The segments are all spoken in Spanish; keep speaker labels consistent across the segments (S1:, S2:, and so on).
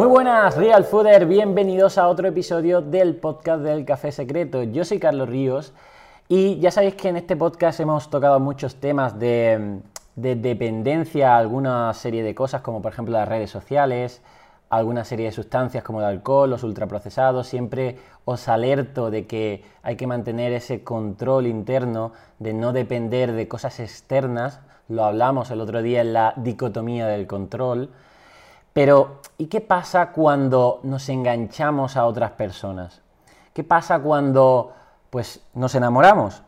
S1: Muy buenas, Real Fooder, bienvenidos a otro episodio del podcast del Café Secreto. Yo soy Carlos Ríos y ya sabéis que en este podcast hemos tocado muchos temas de, dependencia a alguna serie de cosas, como por ejemplo las redes sociales, alguna serie de sustancias como el alcohol, los ultraprocesados. Siempre os alerto de que hay que mantener ese control interno, de no depender de cosas externas. Lo hablamos el otro día en la dicotomía del control. Pero, ¿y qué pasa cuando nos enganchamos a otras personas? ¿Qué pasa cuando, pues, nos enamoramos?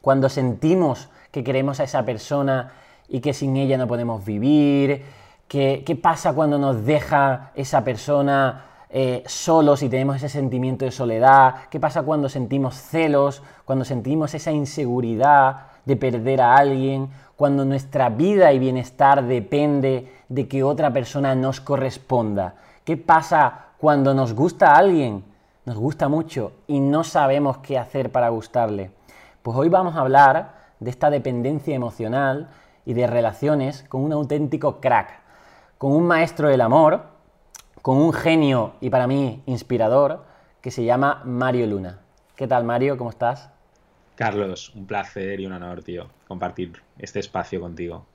S1: Cuando sentimos que queremos a esa persona y que sin ella no podemos vivir. ¿Qué, qué pasa cuando nos deja esa persona eh, solos y tenemos ese sentimiento de soledad? ¿Qué pasa cuando sentimos celos? Cuando sentimos esa inseguridad de perder a alguien? Cuando nuestra vida y bienestar depende de que otra persona nos corresponda. ¿Qué pasa cuando nos gusta a alguien? Nos gusta mucho y no sabemos qué hacer para gustarle. Pues hoy vamos a hablar de esta dependencia emocional y de relaciones con un auténtico crack, con un maestro del amor, con un genio y para mí inspirador que se llama Mario Luna. ¿Qué tal Mario? ¿Cómo estás?
S2: Carlos, un placer y un honor, tío, compartir este espacio contigo.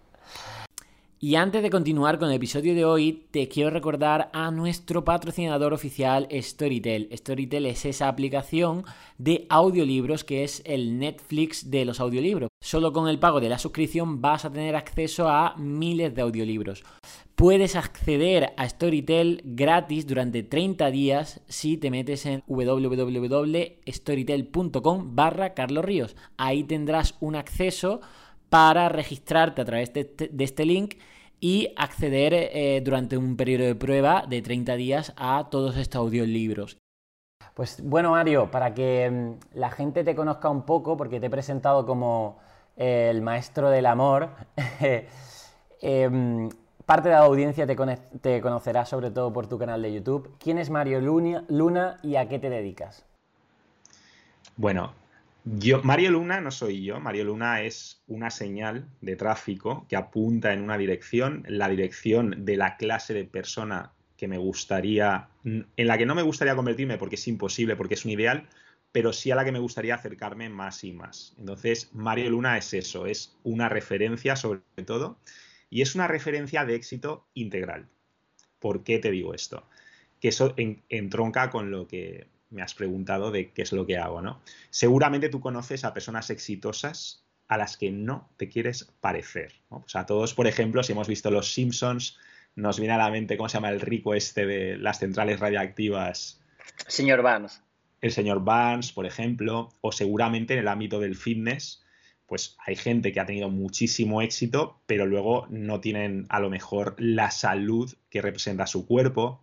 S1: Y antes de continuar con el episodio de hoy, te quiero recordar a nuestro patrocinador oficial Storytel. Storytel es esa aplicación de audiolibros que es el Netflix de los audiolibros. Solo con el pago de la suscripción vas a tener acceso a miles de audiolibros. Puedes acceder a Storytel gratis durante 30 días si te metes en www.storytel.com barra Carlos. Ahí tendrás un acceso para registrarte a través de este, link y acceder eh, durante un periodo de prueba de 30 días a todos estos audiolibros. Pues bueno, Mario, para que mm, la gente te conozca un poco, porque te he presentado como eh, el maestro del amor, em, parte de la audiencia te, te, conocerá sobre todo por tu canal de YouTube. ¿Quién es Mario Luna y a qué te dedicas?
S2: Bueno, yo, Mario Luna no soy yo, Mario Luna es una señal de tráfico que apunta en una dirección, la dirección de la clase de persona que me gustaría, en la que no me gustaría convertirme porque es imposible, porque es un ideal, pero sí a la que me gustaría acercarme más y más. Entonces, Mario Luna es eso, es una referencia sobre todo, y es una referencia de éxito integral. ¿Por qué te digo esto? Que eso entronca con lo que me has preguntado de qué es lo que hago, ¿no? Seguramente tú conoces a personas exitosas a las que no te quieres parecer. O sea, todos, por ejemplo, si hemos visto Los Simpsons, nos viene a la mente cómo se llama el rico este de las centrales radiactivas.
S3: Señor Barnes.
S2: El señor Barnes, por ejemplo, o seguramente en el ámbito del fitness, pues hay gente que ha tenido muchísimo éxito, pero luego no tienen a lo mejor la salud que representa su cuerpo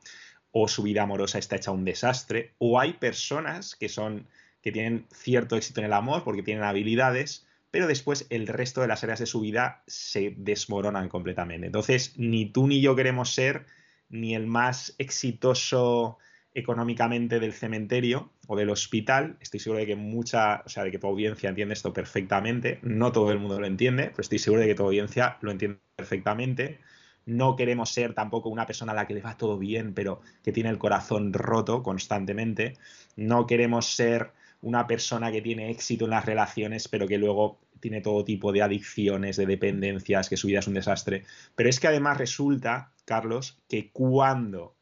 S2: o su vida amorosa está hecha un desastre, o hay personas que son que tienen cierto éxito en el amor porque tienen habilidades, pero después el resto de las áreas de su vida se desmoronan completamente. Entonces, ni tú ni yo queremos ser ni el más exitoso económicamente del cementerio o del hospital. Estoy seguro de que mucha, o sea, de que tu audiencia entiende esto perfectamente. No todo el mundo lo entiende, pero estoy seguro de que tu audiencia lo entiende perfectamente. No queremos ser tampoco una persona a la que le va todo bien, pero que tiene el corazón roto constantemente. No queremos ser una persona que tiene éxito en las relaciones, pero que luego tiene todo tipo de adicciones, de dependencias, que su vida es un desastre. Pero es que además resulta, Carlos, que cuando,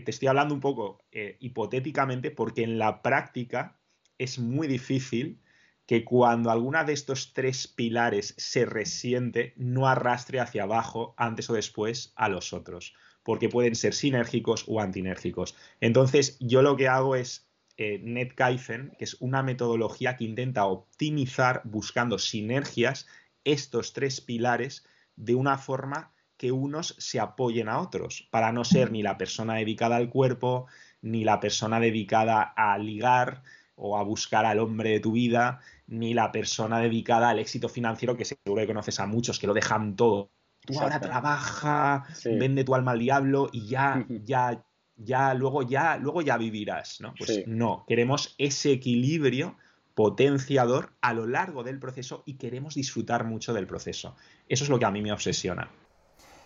S2: te estoy hablando un poco eh, hipotéticamente, porque en la práctica es muy difícil que cuando alguna de estos tres pilares se resiente, no arrastre hacia abajo antes o después a los otros, porque pueden ser sinérgicos o antinérgicos. Entonces, yo lo que hago es eh, NetKaizen, que es una metodología que intenta optimizar buscando sinergias estos tres pilares de una forma que unos se apoyen a otros, para no ser ni la persona dedicada al cuerpo, ni la persona dedicada a ligar, o a buscar al hombre de tu vida, ni la persona dedicada al éxito financiero, que seguro que conoces a muchos que lo dejan todo. Tú ahora trabaja, vende tu alma al diablo y ya, ya, ya, luego ya, luego ya vivirás, ¿no? Pues no, queremos ese equilibrio potenciador a lo largo del proceso y queremos disfrutar mucho del proceso. Eso es lo que a mí me obsesiona.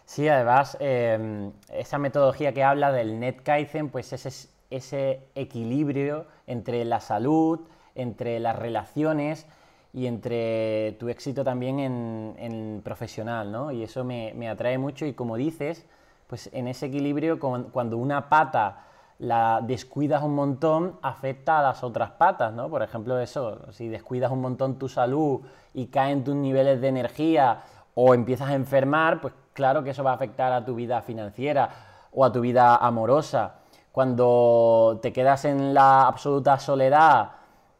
S1: Sí, además, em, esa metodología que habla del net Kaizen, pues es ese equilibrio entre la salud, entre las relaciones y entre tu éxito también en, profesional, ¿no? Y eso me, atrae mucho y como dices, pues en ese equilibrio, cuando una pata la descuidas un montón, afecta a las otras patas, ¿no? Por ejemplo, eso, si descuidas un montón tu salud y caen tus niveles de energía o empiezas a enfermar, pues claro que eso va a afectar a tu vida financiera o a tu vida amorosa. Cuando te quedas en la absoluta soledad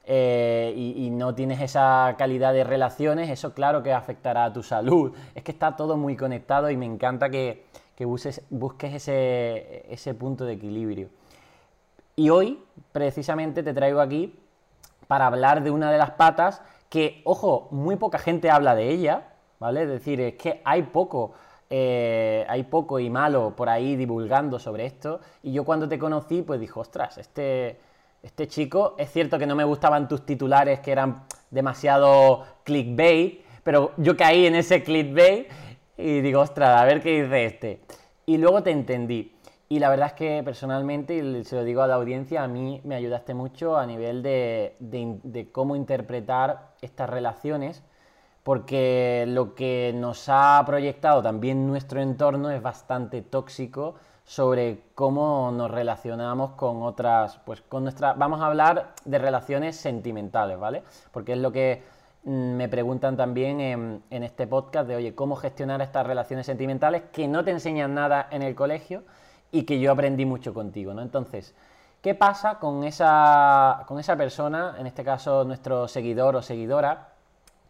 S1: eh, y, no tienes esa calidad de relaciones, eso claro que afectará a tu salud. Es que está todo muy conectado y me encanta que, busques, ese, ese punto de equilibrio. Y hoy, precisamente, te traigo aquí para hablar de una de las patas que, ojo, muy poca gente habla de ella, ¿vale? Es decir, es que hay poco eh, hay poco y malo por ahí divulgando sobre esto. Y yo cuando te conocí, pues dije, ostras, este, este chico, es cierto que no me gustaban tus titulares que eran demasiado clickbait, pero yo caí en ese clickbait y digo, ostras, a ver qué dice este. Y luego te entendí. Y la verdad es que personalmente, y se lo digo a la audiencia, a mí me ayudaste mucho a nivel de cómo interpretar estas relaciones porque lo que nos ha proyectado también nuestro entorno es bastante tóxico sobre cómo nos relacionamos con otras, pues con nuestra, vamos a hablar de relaciones sentimentales, ¿vale? Porque es lo que mm, me preguntan también en, este podcast de, oye, ¿cómo gestionar estas relaciones sentimentales que no te enseñan nada en el colegio y que yo aprendí mucho contigo, ¿no? Entonces, ¿qué pasa con esa, con esa persona, en este caso nuestro seguidor o seguidora,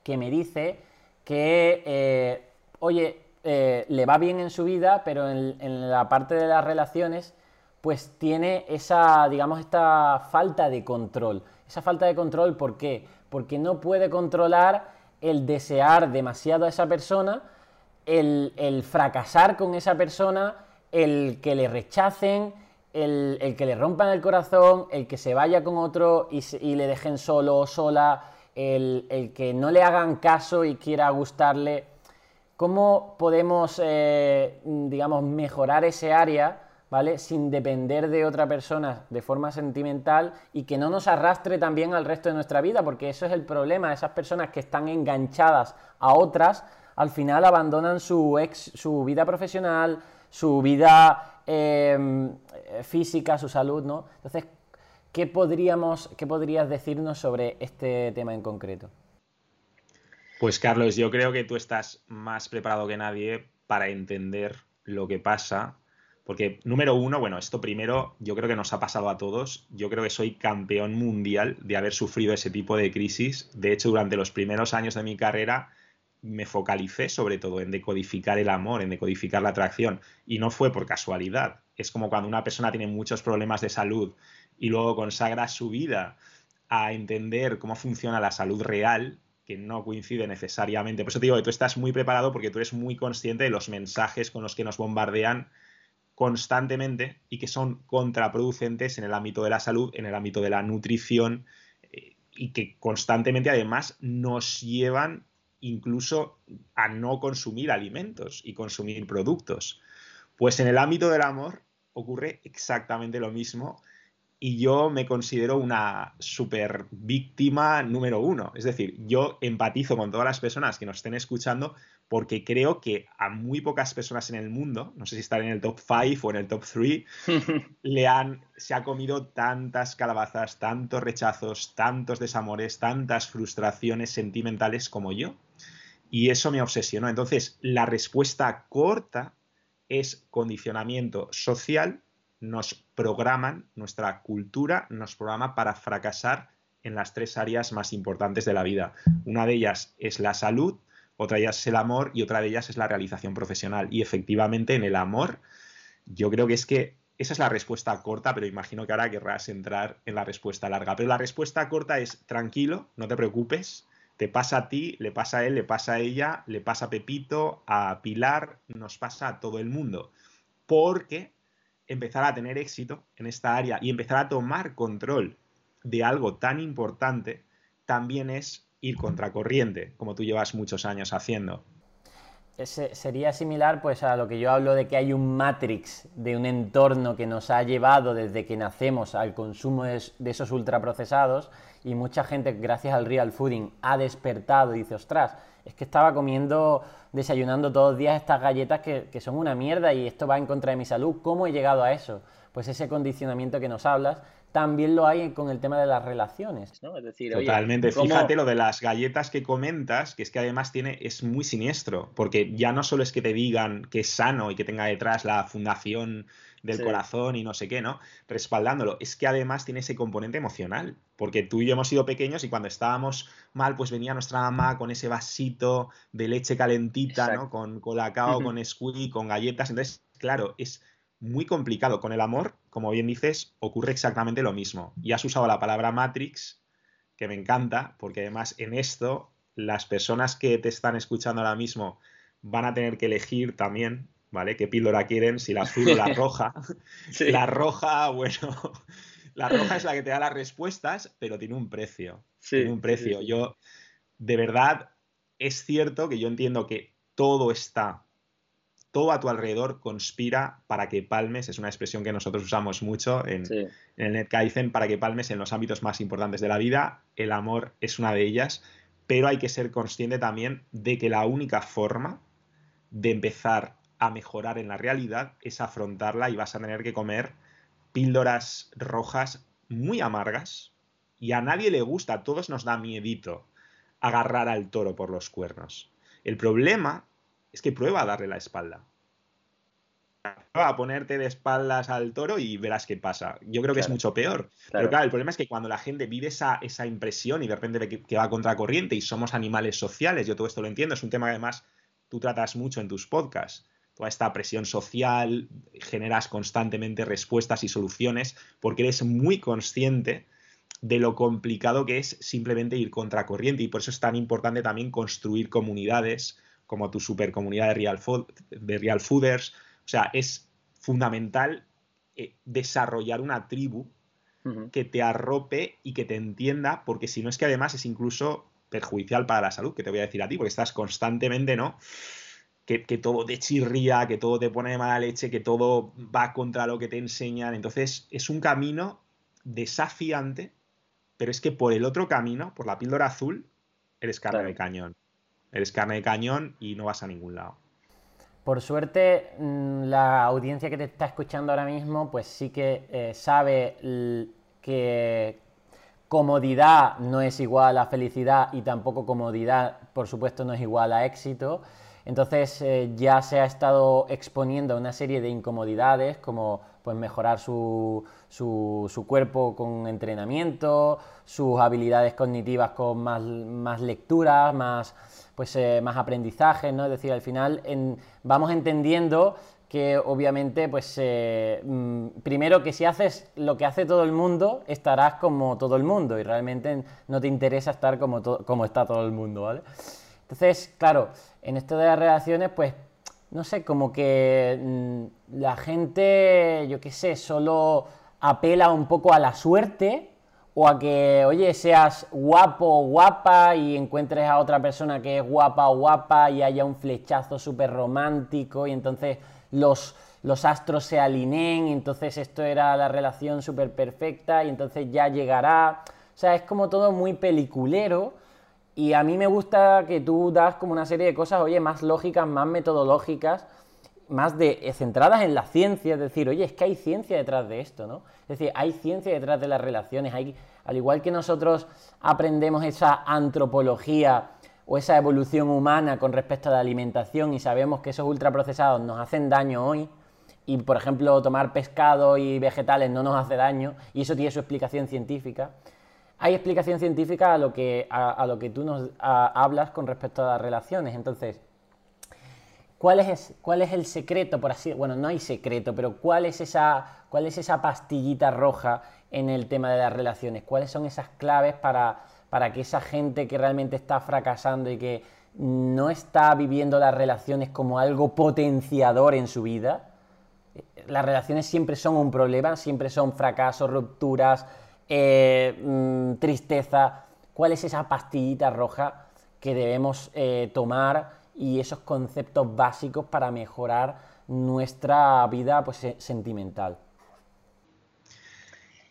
S1: que me dice que, eh, oye, eh, le va bien en su vida, pero en, la parte de las relaciones, pues tiene esa, digamos, esta falta de control. Esa falta de control, ¿por qué? Porque no puede controlar el desear demasiado a esa persona, el, fracasar con esa persona, el que le rechacen, el, que le rompan el corazón, el que se vaya con otro y, y le dejen solo o sola, el, que no le hagan caso y quiera gustarle, ¿cómo podemos, eh, digamos, mejorar ese área, ¿vale? Sin depender de otra persona de forma sentimental y que no nos arrastre también al resto de nuestra vida, porque eso es el problema, esas personas que están enganchadas a otras, al final abandonan su, ex, su vida profesional, su vida em, física, su salud, ¿no? Entonces, ¿Qué, podríamos, ¿Qué podrías decirnos sobre este tema en concreto?
S2: Pues Carlos, yo creo que tú estás más preparado que nadie para entender lo que pasa. Porque, número uno, bueno, esto primero yo creo que nos ha pasado a todos. Yo creo que soy campeón mundial de haber sufrido ese tipo de crisis. De hecho, durante los primeros años de mi carrera me focalicé sobre todo en decodificar el amor, en decodificar la atracción. Y no fue por casualidad. Es como cuando una persona tiene muchos problemas de salud y luego consagra su vida a entender cómo funciona la salud real, que no coincide necesariamente. Por eso te digo que tú estás muy preparado porque tú eres muy consciente de los mensajes con los que nos bombardean constantemente y que son contraproducentes en el ámbito de la salud, en el ámbito de la nutrición eh, y que constantemente además nos llevan incluso a no consumir alimentos y consumir productos. Pues en el ámbito del amor ocurre exactamente lo mismo y yo me considero una super víctima número uno. Es decir, yo empatizo con todas las personas que nos estén escuchando porque creo que a muy pocas personas en el mundo, no sé si están en el top 5 o en el top 3, le han, se ha comido tantas calabazas, tantos rechazos, tantos desamores, tantas frustraciones sentimentales como yo. Y eso me obsesionó. Entonces, la respuesta corta es condicionamiento social nos programan, nuestra cultura nos programa para fracasar en las tres áreas más importantes de la vida. Una de ellas es la salud, otra de ellas es el amor y otra de ellas es la realización profesional. Y efectivamente en el amor, yo creo que es que esa es la respuesta corta, pero imagino que ahora querrás entrar en la respuesta larga. Pero la respuesta corta es tranquilo, no te preocupes, te pasa a ti, le pasa a él, le pasa a ella, le pasa a Pepito, a Pilar, nos pasa a todo el mundo. Porque empezar a tener éxito en esta área y empezar a tomar control de algo tan importante, también es ir contracorriente, como tú llevas muchos años haciendo.
S1: sería similar pues a lo que yo hablo de que hay un matrix de un entorno que nos ha llevado desde que nacemos al consumo de, esos ultraprocesados y mucha gente gracias al real fooding ha despertado y dice, ostras, es que estaba comiendo, desayunando todos los días estas galletas que, que son una mierda y esto va en contra de mi salud, ¿cómo he llegado a eso? Pues ese condicionamiento que nos hablas también lo hay con el tema de las relaciones, ¿no?
S2: Es decir, Totalmente. Fíjate lo de las galletas que comentas, que es que además tiene, es muy siniestro, porque ya no solo es que te digan que es sano y que tenga detrás la fundación del corazón y no sé qué, ¿no? Respaldándolo. Es que además tiene ese componente emocional, porque tú y yo hemos sido pequeños y cuando estábamos mal, pues venía nuestra mamá con ese vasito de leche calentita, ¿no? Con colacao, con squee, con galletas. Entonces, claro, es muy complicado. Con el amor, como bien dices, ocurre exactamente lo mismo. Y has usado la palabra Matrix, que me encanta, porque además en esto las personas que te están escuchando ahora mismo van a tener que elegir también, ¿vale? ¿Qué píldora quieren? Si la azul o la roja. La roja, bueno, la roja es la que te da las respuestas, pero tiene un precio. tiene un precio. Yo, de verdad, es cierto que yo entiendo que todo está todo a tu alrededor conspira para que palmes, es una expresión que nosotros usamos mucho en, el net dicen para que palmes en los ámbitos más importantes de la vida, el amor es una de ellas, pero hay que ser consciente también de que la única forma de empezar a mejorar en la realidad es afrontarla y vas a tener que comer píldoras rojas muy amargas y a nadie le gusta, a todos nos da miedito agarrar al toro por los cuernos. El problema es que prueba a darle la espalda. Prueba a ponerte de espaldas al toro y verás qué pasa. Yo creo que es mucho peor. Pero claro, el problema es que cuando la gente vive esa, esa impresión y de repente ve que, que va contra corriente y somos animales sociales, yo todo esto lo entiendo, es un tema que además tú tratas mucho en tus podcasts toda esta presión social, generas constantemente respuestas y soluciones porque eres muy consciente de lo complicado que es simplemente ir contra corriente y por eso es tan importante también construir comunidades como tu super comunidad de Real, de Real Fooders. O sea, es fundamental eh, desarrollar una tribu que te arrope y que te entienda, porque si no es que además es incluso perjudicial para la salud, que te voy a decir a ti, porque estás constantemente, ¿no? Que, que, todo te chirría, que todo te pone de mala leche, que todo va contra lo que te enseñan. Entonces, es un camino desafiante, pero es que por el otro camino, por la píldora azul, eres carne de cañón. Eres carne de cañón y no vas a ningún lado.
S1: Por suerte, mm, la audiencia que te está escuchando ahora mismo, pues sí que eh, sabe que comodidad no es igual a felicidad y tampoco comodidad, por supuesto, no es igual a éxito. Entonces eh, ya se ha estado exponiendo una serie de incomodidades como pues, mejorar su, su, cuerpo con entrenamiento, sus habilidades cognitivas con más, más lecturas, más, pues, eh, más aprendizaje, ¿no? Es decir, al final vamos entendiendo que obviamente, pues eh, mm, primero que si haces lo que hace todo el mundo, estarás como todo el mundo y realmente no te interesa estar como, como está todo el mundo, ¿vale? Entonces, claro, en esto de las relaciones, pues, no sé, como que mm, la gente, yo qué sé, solo apela un poco a la suerte o a que, oye, seas guapo o guapa y encuentres a otra persona que es guapa o guapa y haya un flechazo súper romántico y entonces los, los astros se alineen y entonces esto era la relación súper perfecta y entonces ya llegará. O sea, es como todo muy peliculero y a mí me gusta que tú das como una serie de cosas, oye, más lógicas, más metodológicas más de eh, centradas en la ciencia, es decir, oye, es que hay ciencia detrás de esto, ¿no? Es decir, hay ciencia detrás de las relaciones, hay, al igual que nosotros aprendemos esa antropología o esa evolución humana con respecto a la alimentación y sabemos que esos ultraprocesados nos hacen daño hoy, y por ejemplo tomar pescado y vegetales no nos hace daño, y eso tiene su explicación científica, hay explicación científica a lo que, a, lo que tú nos hablas con respecto a las relaciones. Entonces, ¿Cuál es, ¿Cuál es el secreto, por así Bueno, no hay secreto, pero ¿cuál es, esa, ¿cuál es esa pastillita roja en el tema de las relaciones? ¿Cuáles son esas claves para, que esa gente que realmente está fracasando y que no está viviendo las relaciones como algo potenciador en su vida? Las relaciones siempre son un problema, siempre son fracasos, rupturas, eh, mm, tristeza. ¿Cuál es esa pastillita roja que debemos eh, tomar y esos conceptos básicos para mejorar nuestra vida pues, sentimental.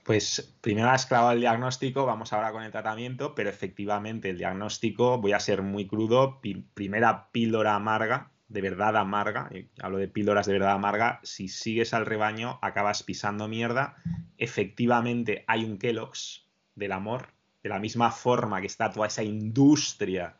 S2: Pues primero has clavado el diagnóstico, vamos ahora con el tratamiento, pero efectivamente el diagnóstico, voy a ser muy crudo, primera píldora amarga, de verdad amarga, hablo de píldoras de verdad amarga, si sigues al rebaño acabas pisando mierda, efectivamente hay un Kellogg's del amor, de la misma forma que está toda esa industria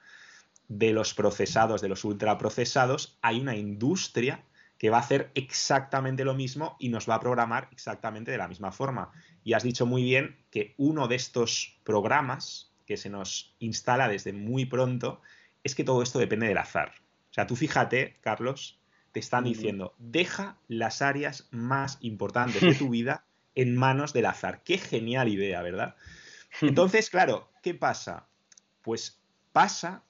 S2: de los procesados, de los ultraprocesados, hay una industria que va a hacer exactamente lo mismo y nos va a programar exactamente de la misma forma. Y has dicho muy bien que uno de estos programas que se nos instala desde muy pronto es que todo esto depende del azar. O sea, tú fíjate, Carlos, te están diciendo, deja las áreas más importantes de tu vida en manos del azar. Qué genial idea, ¿verdad? Entonces, claro, ¿qué pasa? Pues pasa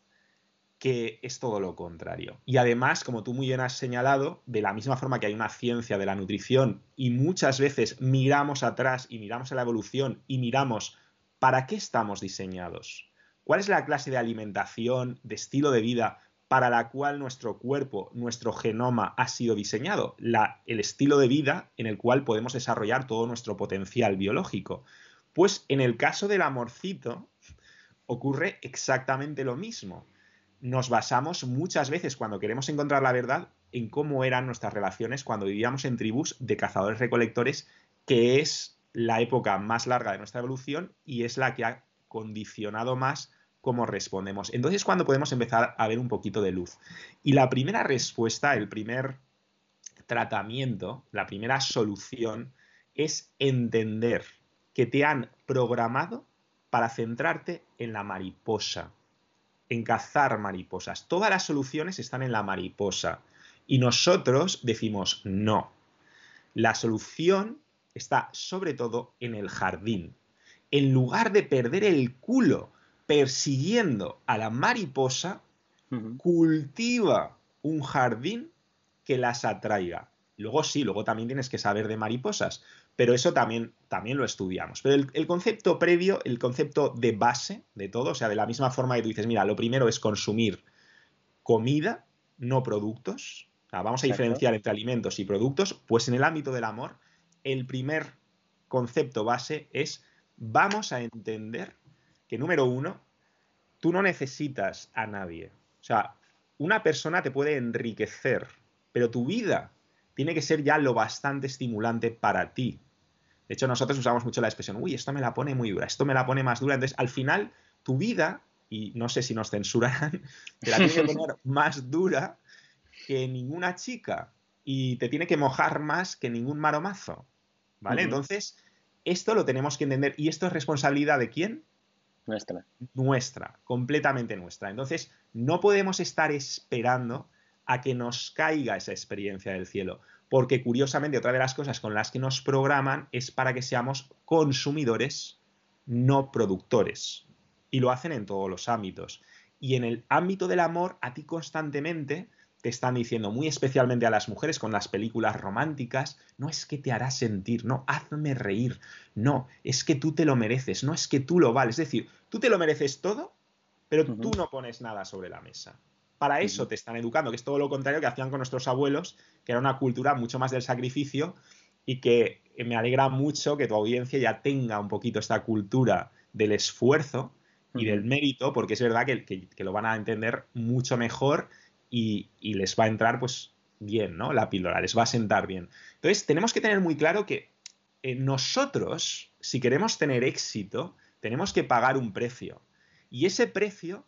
S2: que es todo lo contrario. Y además, como tú muy bien has señalado, de la misma forma que hay una ciencia de la nutrición y muchas veces miramos atrás y miramos a la evolución y miramos para qué estamos diseñados, cuál es la clase de alimentación, de estilo de vida para la cual nuestro cuerpo, nuestro genoma ha sido diseñado, el estilo de vida en el cual podemos desarrollar todo nuestro potencial biológico. Pues en el caso del amorcito ocurre exactamente lo mismo nos basamos muchas veces cuando queremos encontrar la verdad en cómo eran nuestras relaciones cuando vivíamos en tribus de cazadores-recolectores, que es la época más larga de nuestra evolución y es la que ha condicionado más cómo respondemos. Entonces, cuando podemos empezar a ver un poquito de luz. Y la primera respuesta, el primer tratamiento, la primera solución es entender que te han programado para centrarte en la mariposa, en cazar mariposas. Todas las soluciones están en la mariposa. Y nosotros decimos no. La solución está sobre todo en el jardín. En lugar de perder el culo persiguiendo a la mariposa, cultiva un jardín que las atraiga. Luego sí, luego también tienes que saber de mariposas, pero eso también, también lo estudiamos. Pero el, concepto previo, el concepto de base de todo, o sea, de la misma forma que tú dices, mira, lo primero es consumir comida, no productos. vamos a diferenciar entre alimentos y productos, pues en el ámbito del amor, el primer concepto base es vamos a entender que número uno, tú no necesitas a nadie. O sea, una persona te puede enriquecer, pero tu vida tiene que ser ya lo bastante estimulante para ti. De hecho, nosotros usamos mucho la expresión, uy, esto me la pone muy dura, esto me la pone más dura. Entonces, al final, tu vida, y no sé si nos censurarán, te la tiene que poner más dura que ninguna chica y te tiene que mojar más que ningún maromazo. ¿Vale? Entonces, esto lo tenemos que entender. ¿Y esto es responsabilidad de quién?
S1: Nuestra.
S2: Nuestra, completamente nuestra. Entonces, no podemos estar esperando a que nos caiga esa experiencia del cielo. Porque curiosamente otra de las cosas con las que nos programan es para que seamos consumidores, no productores. Y lo hacen en todos los ámbitos. Y en el ámbito del amor, a ti constantemente te están diciendo, muy especialmente a las mujeres con las películas románticas, no es que te hará sentir, no, hazme reír, no, es que tú te lo mereces, no es que tú lo vales. Es decir, tú te lo mereces todo, pero tú no pones nada sobre la mesa. Para eso te están educando, que es todo lo contrario que hacían con nuestros abuelos, que era una cultura mucho más del sacrificio y que me alegra mucho que tu audiencia ya tenga un poquito esta cultura del esfuerzo y del mérito, porque es verdad que, lo van a entender mucho mejor y, les va a entrar pues bien, ¿no? La píldora, les va a sentar bien. Entonces, tenemos que tener muy claro que eh, nosotros, si queremos tener éxito, tenemos que pagar un precio. Y ese precio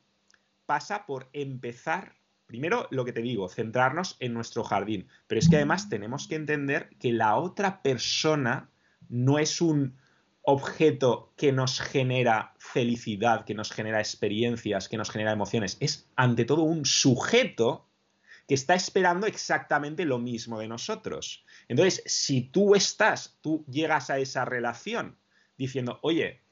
S2: pasa por empezar, primero lo que te digo, centrarnos en nuestro jardín, pero es que además tenemos que entender que la otra persona no es un objeto que nos genera felicidad, que nos genera experiencias, que nos genera emociones, es ante todo un sujeto que está esperando exactamente lo mismo de nosotros. Entonces, si tú estás, tú llegas a esa relación diciendo, oye,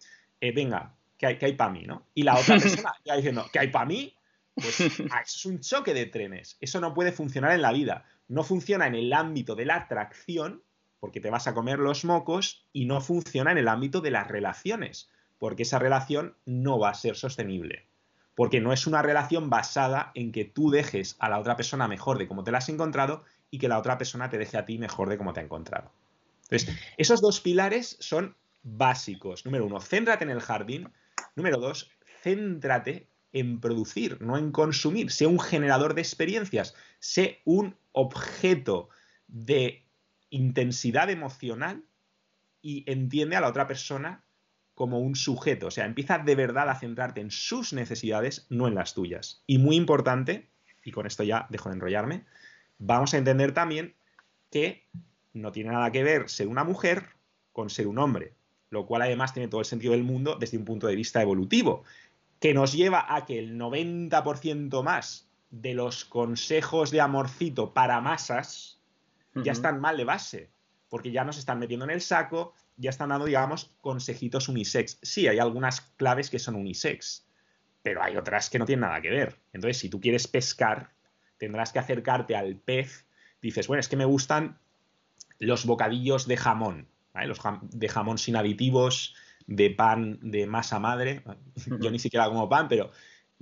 S2: eh, venga, ¿qué hay, hay para mí, ¿no? Y la otra persona ya diciendo, ¿qué hay para mí? Pues ah, es un choque de trenes. Eso no puede funcionar en la vida. No funciona en el ámbito de la atracción, porque te vas a comer los mocos, y no funciona en el ámbito de las relaciones, porque esa relación no va a ser sostenible. porque no es una relación basada en que tú dejes a la otra persona mejor de cómo te la has encontrado y que la otra persona te deje a ti mejor de cómo te ha encontrado. Entonces, esos dos pilares son básicos. Número uno, céntrate en el jardín. Número dos, céntrate en producir, no en consumir. Sé un generador de experiencias, sé un objeto de intensidad emocional y entiende a la otra persona como un sujeto. O sea, empieza de verdad a centrarte en sus necesidades, no en las tuyas. Y muy importante, y con esto ya dejo de enrollarme, vamos a entender también que no tiene nada que ver ser una mujer con ser un hombre, lo cual además tiene todo el sentido del mundo desde un punto de vista evolutivo, que nos lleva a que el 90% más de los consejos de amorcito para masas ya están mal de base, porque ya nos están metiendo en el saco, ya están dando, digamos, consejitos unisex. Sí, hay algunas claves que son unisex, pero hay otras que no tienen nada que ver. Entonces, si tú quieres pescar, tendrás que acercarte al pez. Dices, bueno, es que me gustan los bocadillos de jamón, los de jamón sin aditivos, de pan de masa madre. Yo ni siquiera como pan, pero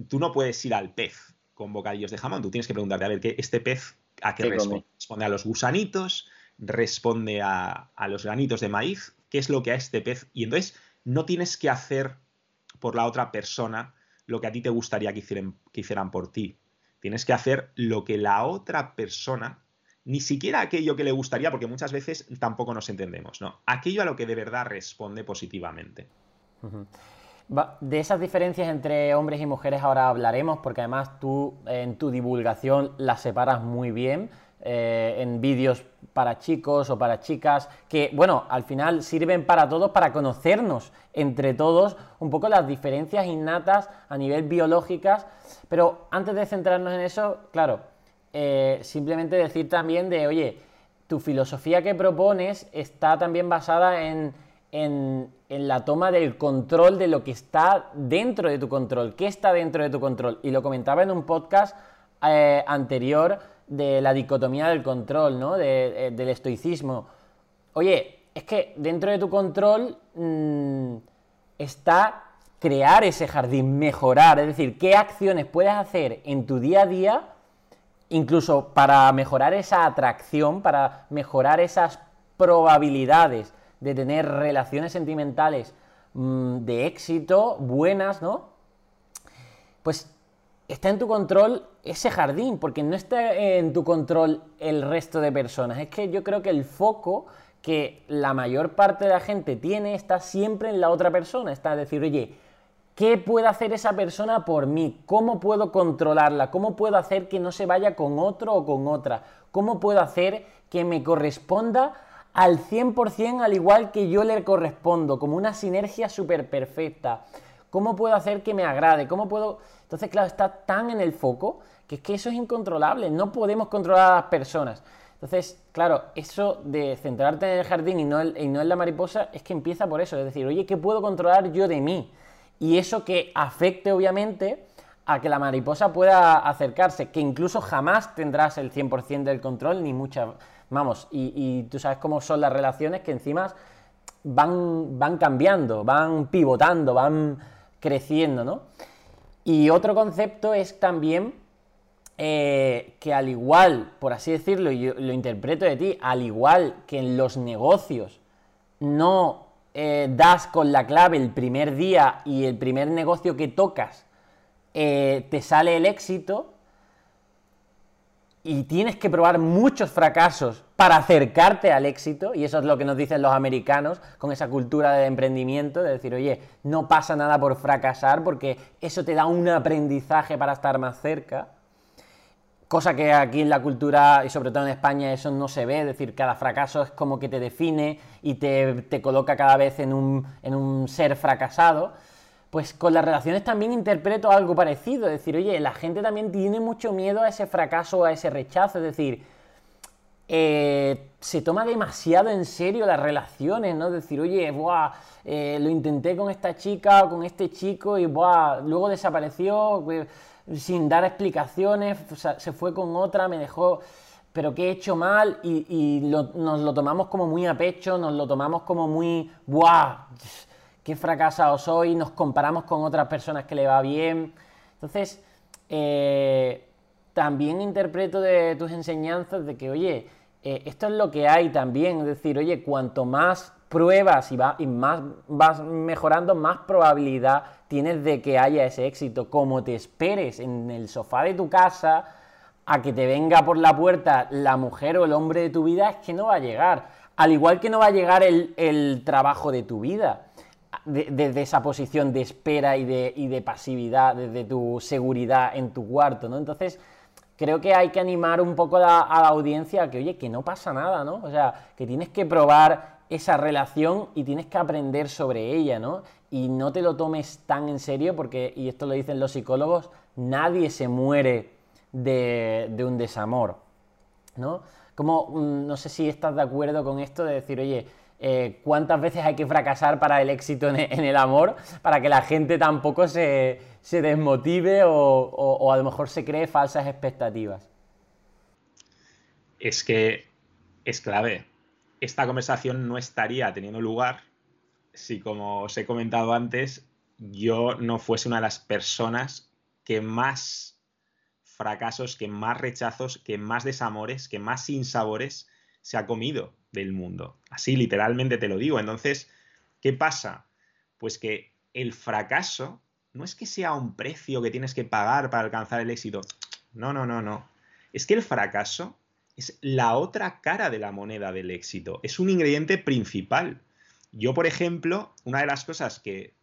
S2: tú no puedes ir al pez con bocadillos de jamón. Tú tienes que preguntarte, a ver, ¿qué, ¿este pez a qué, responde? ¿Responde a los gusanitos? ¿Responde a, los granitos de maíz? ¿Qué es lo que a este pez? Y entonces no tienes que hacer por la otra persona lo que a ti te gustaría que que hicieran por ti. Tienes que hacer lo que la otra persona ni siquiera aquello que le gustaría, porque muchas veces tampoco nos entendemos, ¿no? Aquello a lo que de verdad responde positivamente.
S1: De esas diferencias entre hombres y mujeres ahora hablaremos, porque además tú en tu divulgación las separas muy bien. Eh, en vídeos para chicos o para chicas, que bueno, al final sirven para todos, para conocernos entre todos un poco las diferencias innatas a nivel biológicas, pero antes de centrarnos en eso, claro, eh, simplemente decir también de, oye, tu filosofía que propones está también basada en, la toma del control de lo que está dentro de tu control, qué está dentro de tu control. Y lo comentaba en un podcast eh, anterior de la dicotomía del control, ¿no? Eh, del estoicismo. Oye, es que dentro de tu control mm, está crear ese jardín, mejorar, es decir, qué acciones puedes hacer en tu día a día incluso para mejorar esa atracción, para mejorar esas probabilidades de tener relaciones sentimentales mm, de éxito, buenas, ¿no? Pues está en tu control ese jardín, porque no está en tu control el resto de personas. Es que yo creo que el foco que la mayor parte de la gente tiene está siempre en la otra persona. Está decir, oye, ¿Qué puede hacer esa persona por mí? ¿Cómo puedo controlarla? ¿Cómo puedo hacer que no se vaya con otro o con otra? ¿Cómo puedo hacer que me corresponda al 100% al igual que yo le correspondo, como una sinergia súper perfecta? ¿Cómo puedo hacer que me agrade? ¿Cómo puedo...? Entonces, claro, está tan en el foco que es que eso es incontrolable, no podemos controlar a las personas. Entonces, claro, eso de centrarte en el jardín y no, y no en la mariposa es que empieza por eso, es decir, oye, ¿qué puedo controlar yo de mí? Y eso que afecte obviamente a que la mariposa pueda acercarse, que incluso jamás tendrás el 100% del control, ni muchas, vamos, y, tú sabes cómo son las relaciones que encima van, van cambiando, van pivotando, van creciendo, ¿no? Y otro concepto es también eh, que al igual, por así decirlo, y lo interpreto de ti, al igual que en los negocios no eh, das con la clave el primer día y el primer negocio que tocas eh, te sale el éxito y tienes que probar muchos fracasos para acercarte al éxito, y eso es lo que nos dicen los americanos con esa cultura de emprendimiento, de decir, oye, no pasa nada por fracasar porque eso te da un aprendizaje para estar más cerca cosa que aquí en la cultura y sobre todo en España eso no se ve, es decir, cada fracaso es como que te define y te, coloca cada vez en un, en un, ser fracasado, pues con las relaciones también interpreto algo parecido, es decir, oye, la gente también tiene mucho miedo a ese fracaso, a ese rechazo, es decir, eh, se toma demasiado en serio las relaciones, ¿no? Es decir, oye, buah, eh, lo intenté con esta chica o con este chico y buah, luego desapareció. Sin dar explicaciones, se fue con otra, me dejó, pero ¿qué he hecho mal? Y, nos lo tomamos como muy a pecho, nos lo tomamos como muy, ¡buah! ¡Qué fracasado soy! Nos comparamos con otras personas que le va bien. Entonces, eh, también interpreto de tus enseñanzas de que, oye, eh, esto es lo que hay también, es decir, oye, cuanto más pruebas y, más vas mejorando, más probabilidad tienes de que haya ese éxito. Como te esperes en el sofá de tu casa a que te venga por la puerta la mujer o el hombre de tu vida, es que no va a llegar. Al igual que no va a llegar el, trabajo de tu vida, desde esa posición de espera y de, y de pasividad, desde tu seguridad en tu cuarto, ¿no? Entonces, creo que hay que animar un poco a la, audiencia a que, oye, que no pasa nada, ¿no? O sea, que tienes que probar esa relación y tienes que aprender sobre ella, ¿no? Y no te lo tomes tan en serio porque, y esto lo dicen los psicólogos, nadie se muere de, un desamor, ¿no? Como, mm, no sé si estás de acuerdo con esto de decir, oye, eh, cuántas veces hay que fracasar para el éxito en el, amor, para que la gente tampoco se, desmotive o, a lo mejor se cree falsas expectativas.
S2: Es que es clave. Esta conversación no estaría teniendo lugar si, como os he comentado antes, yo no fuese una de las personas que más fracasos, que más rechazos, que más desamores, que más sinsabores se ha comido del mundo. Así literalmente te lo digo. Entonces, ¿qué pasa? Pues que el fracaso no es que sea un precio que tienes que pagar para alcanzar el éxito. No, no, no, no. Es que el fracaso es la otra cara de la moneda del éxito. Es un ingrediente principal. Yo, por ejemplo, una de las cosas que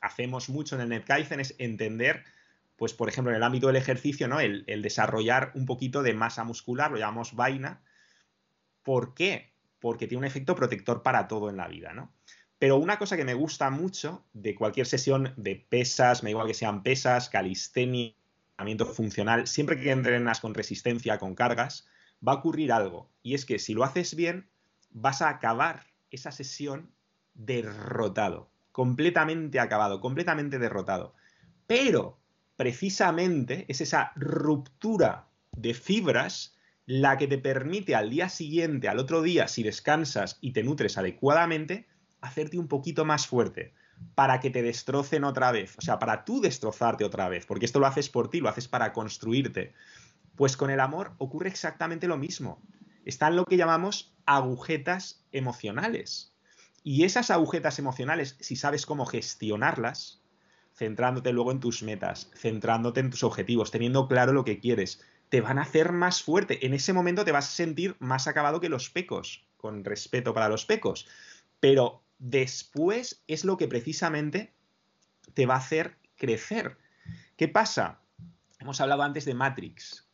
S2: hacemos mucho en el NetKaizen es entender, pues, por ejemplo, en el ámbito del ejercicio, ¿no? El, el desarrollar un poquito de masa muscular, lo llamamos vaina. ¿Por qué? porque tiene un efecto protector para todo en la vida, ¿no? Pero una cosa que me gusta mucho de cualquier sesión de pesas, me igual que sean pesas, calistenia, entrenamiento funcional, siempre que entrenas con resistencia, con cargas, va a ocurrir algo. Y es que si lo haces bien, vas a acabar esa sesión derrotado, completamente acabado, completamente derrotado. Pero precisamente es esa ruptura de fibras la que te permite al día siguiente, al otro día, si descansas y te nutres adecuadamente, hacerte un poquito más fuerte para que te destrocen otra vez, o sea, para tú destrozarte otra vez, porque esto lo haces por ti, lo haces para construirte. Pues con el amor ocurre exactamente lo mismo. Están lo que llamamos agujetas emocionales. Y esas agujetas emocionales, si sabes cómo gestionarlas, centrándote luego en tus metas, centrándote en tus objetivos, teniendo claro lo que quieres, te van a hacer más fuerte. En ese momento te vas a sentir más acabado que los pecos, con respeto para los pecos. Pero después es lo que precisamente te va a hacer crecer. ¿Qué pasa? Hemos hablado antes de Matrix.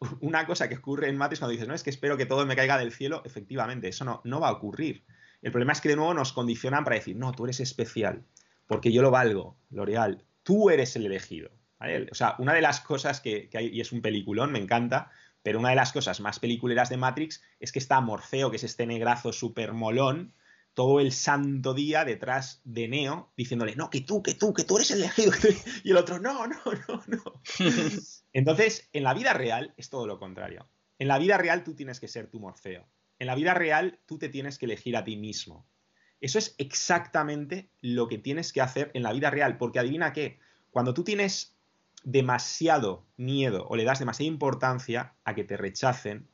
S2: Una cosa que ocurre en Matrix cuando dices, no, es que espero que todo me caiga del cielo, efectivamente, eso no, no va a ocurrir. El problema es que de nuevo nos condicionan para decir, no, tú eres especial, porque yo lo valgo, L'Oreal, tú eres el elegido. O sea, una de las cosas que, hay, y es un peliculón, me encanta, pero una de las cosas más peliculeras de Matrix es que está Morfeo, que es este negrazo súper molón, todo el santo día detrás de Neo, diciéndole, no, que tú, que tú, que tú eres el elegido. Y el otro, no, no, no, no. Entonces, en la vida real es todo lo contrario. En la vida real tú tienes que ser tu Morfeo. En la vida real tú te tienes que elegir a ti mismo. Eso es exactamente lo que tienes que hacer en la vida real, porque adivina qué, cuando tú tienes demasiado miedo o le das demasiada importancia a que te rechacen,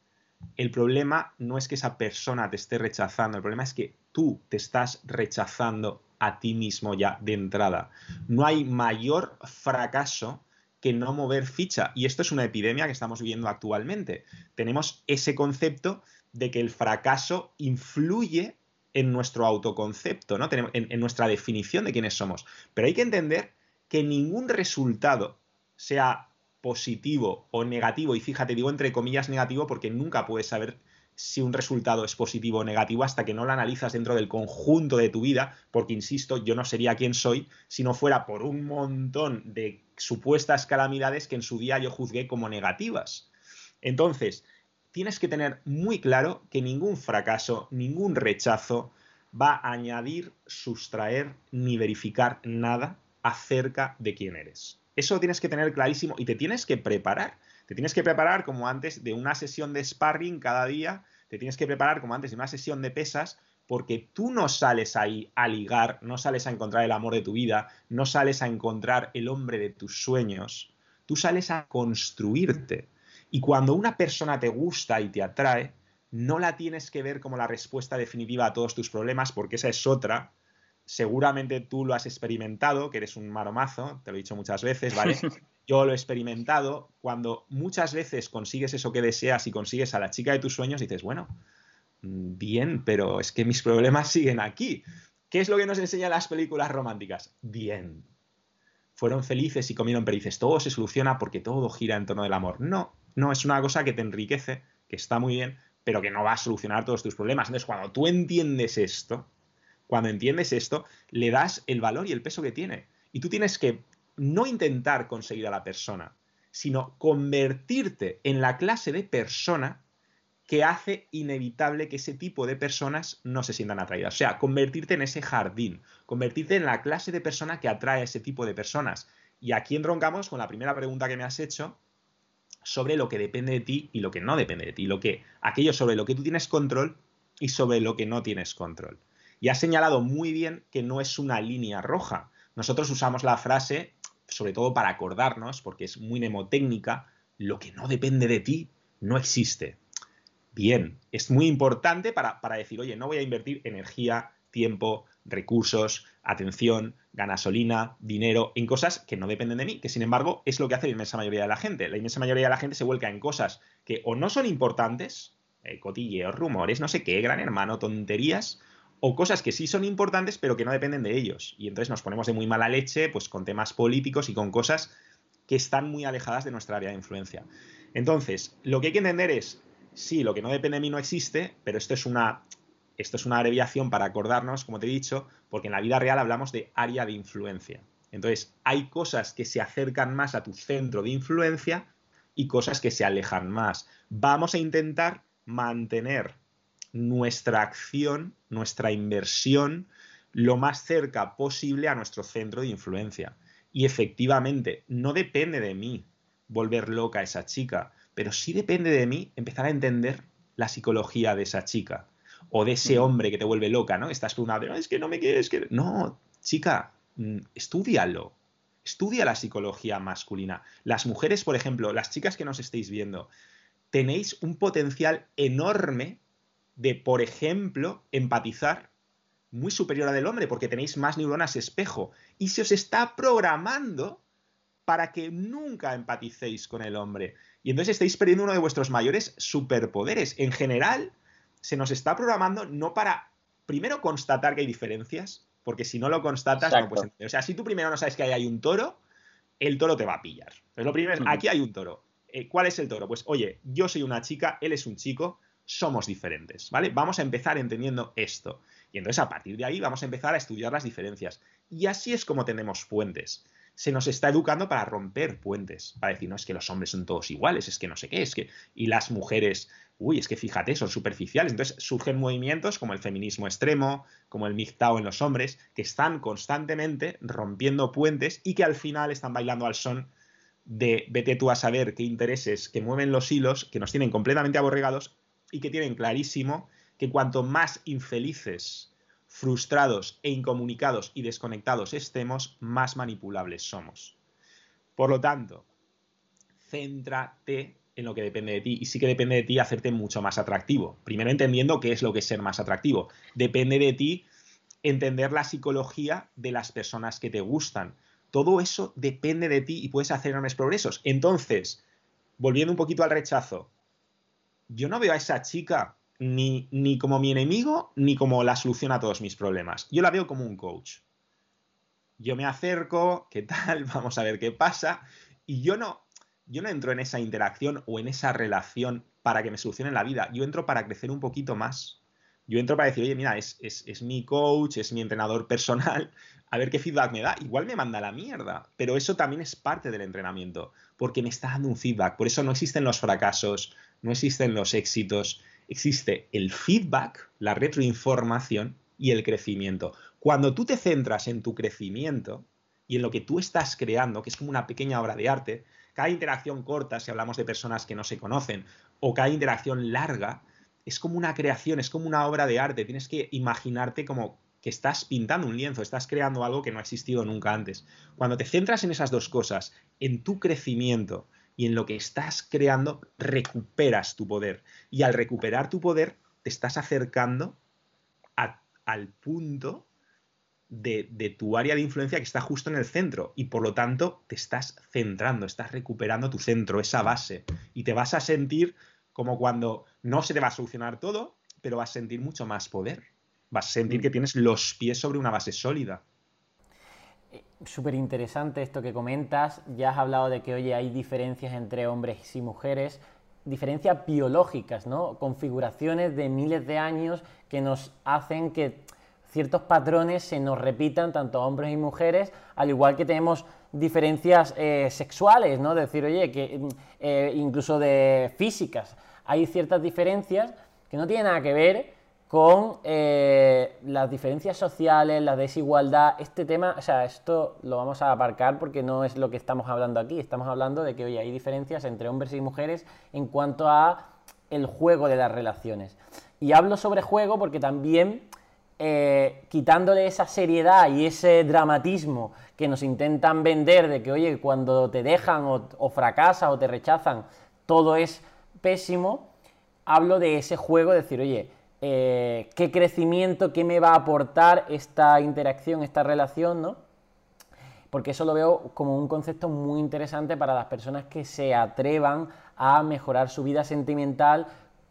S2: el problema no es que esa persona te esté rechazando, el problema es que tú te estás rechazando a ti mismo ya de entrada. No hay mayor fracaso que no mover ficha. Y esto es una epidemia que estamos viviendo actualmente. Tenemos ese concepto de que el fracaso influye en nuestro autoconcepto, ¿no? en, en nuestra definición de quiénes somos. Pero hay que entender que ningún resultado sea positivo o negativo, y fíjate, digo entre comillas negativo porque nunca puedes saber si un resultado es positivo o negativo hasta que no lo analizas dentro del conjunto de tu vida, porque insisto, yo no sería quien soy si no fuera por un montón de supuestas calamidades que en su día yo juzgué como negativas. Entonces, tienes que tener muy claro que ningún fracaso, ningún rechazo va a añadir, sustraer ni verificar nada acerca de quién eres. Eso tienes que tener clarísimo y te tienes que preparar. Te tienes que preparar como antes de una sesión de sparring cada día, te tienes que preparar como antes de una sesión de pesas porque tú no sales ahí a ligar, no sales a encontrar el amor de tu vida, no sales a encontrar el hombre de tus sueños, tú sales a construirte. Y cuando una persona te gusta y te atrae, no la tienes que ver como la respuesta definitiva a todos tus problemas, porque esa es otra. Seguramente tú lo has experimentado, que eres un maromazo, te lo he dicho muchas veces, ¿vale? Yo lo he experimentado. Cuando muchas veces consigues eso que deseas y consigues a la chica de tus sueños, dices, bueno, mm, bien, pero es que mis problemas siguen aquí. ¿Qué es lo que nos enseñan las películas románticas? Bien. Fueron felices y comieron perices. Todo se soluciona porque todo gira en torno del amor. No, no, es una cosa que te enriquece, que está muy bien, pero que no va a solucionar todos tus problemas. Entonces, cuando tú entiendes esto, cuando entiendes esto, le das el valor y el peso que tiene. Y tú tienes que no intentar conseguir a la persona, sino convertirte en la clase de persona que hace inevitable que ese tipo de personas no se sientan atraídas. O sea, convertirte en ese jardín, convertirte en la clase de persona que atrae a ese tipo de personas. Y aquí entroncamos con la primera pregunta que me has hecho, sobre lo que depende de ti y lo que no depende de ti, lo que, aquello sobre lo que tú tienes control y sobre lo que no tienes control. Y has señalado muy bien que no es una línea roja. Nosotros usamos la frase, sobre todo para acordarnos, porque es muy mnemotécnica, lo que no depende de ti no existe. Bien, es muy importante para, para decir, oye, no voy a invertir energía, tiempo, recursos, atención, gasolina, dinero, en cosas que no dependen de mí, que sin embargo es lo que hace la inmensa mayoría de la gente. La inmensa mayoría de la gente se vuelca en cosas que o no son importantes, eh, cotilleos, rumores, no sé qué, gran hermano, tonterías, o cosas que sí son importantes pero que no dependen de ellos. Y entonces nos ponemos de muy mala leche pues con temas políticos y con cosas que están muy alejadas de nuestra área de influencia. Entonces, lo que hay que entender es, sí, lo que no depende de mí no existe, pero esto es una esto es una abreviación para acordarnos, como te he dicho, porque en la vida real hablamos de área de influencia. Entonces, hay cosas que se acercan más a tu centro de influencia y cosas que se alejan más. Vamos a intentar mantener nuestra acción, nuestra inversión, lo más cerca posible a nuestro centro de influencia. Y efectivamente, no depende de mí volver loca a esa chica, pero sí depende de mí empezar a entender la psicología de esa chica o de ese hombre que te vuelve loca, ¿no? Estás con una, no, es que no me quieres, que... No, chica, mm, estudialo. Estudia la psicología masculina. Las mujeres, por ejemplo, las chicas que nos estéis viendo, tenéis un potencial enorme de, por ejemplo, empatizar muy superior al del hombre, porque tenéis más neuronas espejo. Y se os está programando para que nunca empaticéis con el hombre. Y entonces estáis perdiendo uno de vuestros mayores superpoderes. En general, se nos está programando no para, primero, constatar que hay diferencias, porque si no lo constatas, no puedes entender. O sea, si tú primero no sabes que ahí hay un toro, el toro te va a pillar. Entonces, lo primero es, aquí hay un toro. Eh, ¿Cuál es el toro? Pues, oye, yo soy una chica, él es un chico, somos diferentes, ¿vale? Vamos a empezar entendiendo esto. Y entonces, a partir de ahí, vamos a empezar a estudiar las diferencias. Y así es como tenemos puentes se nos está educando para romper puentes, para decir, no, es que los hombres son todos iguales, es que no sé qué, es que, y las mujeres, uy, es que fíjate, son superficiales. Entonces surgen movimientos como el feminismo extremo, como el MGTOW en los hombres, que están constantemente rompiendo puentes y que al final están bailando al son de vete tú a saber qué intereses que mueven los hilos, que nos tienen completamente aborregados y que tienen clarísimo que cuanto más infelices frustrados e incomunicados y desconectados estemos, más manipulables somos. Por lo tanto, céntrate en lo que depende de ti y sí que depende de ti hacerte mucho más atractivo. Primero entendiendo qué es lo que es ser más atractivo. Depende de ti entender la psicología de las personas que te gustan. Todo eso depende de ti y puedes hacer enormes progresos. Entonces, volviendo un poquito al rechazo, yo no veo a esa chica ni, ni como mi enemigo, ni como la solución a todos mis problemas. Yo la veo como un coach. Yo me acerco, ¿qué tal? Vamos a ver qué pasa. Y yo no, yo no entro en esa interacción o en esa relación para que me solucione la vida. Yo entro para crecer un poquito más. Yo entro para decir, oye, mira, es, es, mi coach, es mi entrenador personal, a ver qué feedback me da. Igual me manda la mierda, pero eso también es parte del entrenamiento, porque me está dando un feedback. Por eso no existen los fracasos, no existen los éxitos, existe el feedback, la retroinformación y el crecimiento. Cuando tú te centras en tu crecimiento y en lo que tú estás creando, que es como una pequeña obra de arte, cada interacción corta, si hablamos de personas que no se conocen, o cada interacción larga, es como una creación, es como una obra de arte. Tienes que imaginarte como que estás pintando un lienzo, estás creando algo que no ha existido nunca antes. Cuando te centras en esas dos cosas, en tu crecimiento y en lo que estás creando, recuperas tu poder. Y al recuperar tu poder, te estás acercando al punto de, de, tu área de influencia que está justo en el centro y por lo tanto te estás centrando, estás recuperando tu centro, esa base y te vas a sentir como cuando no se te va a solucionar todo, pero vas a sentir mucho más poder. Vas a sentir que mm. tienes los pies sobre una base sólida.
S1: Súper interesante esto que comentas. Ya has hablado de que, oye, hay diferencias entre hombres y mujeres, diferencias biológicas, ¿no? Configuraciones de miles de años que nos hacen que ciertos patrones se nos repitan tanto hombres y mujeres, al igual que tenemos diferencias eh, sexuales, ¿no? decir, oye, que eh, incluso de físicas hay ciertas diferencias que no tienen nada que ver con eh, las diferencias sociales, la desigualdad, este tema, o sea, esto lo vamos a aparcar porque no es lo que estamos hablando aquí, estamos hablando de que hoy hay diferencias entre hombres y mujeres en cuanto a el juego de las relaciones. Y hablo sobre juego porque también eh, quitándole esa seriedad y ese dramatismo que nos intentan vender de que, oye, cuando te dejan o, o fracasas o te rechazan, todo es pésimo, hablo de ese juego, decir, oye, eh, qué crecimiento, qué me va a aportar esta interacción, esta relación, ¿no? Porque eso lo veo como un concepto muy interesante para las personas que se atrevan a mejorar su vida sentimental,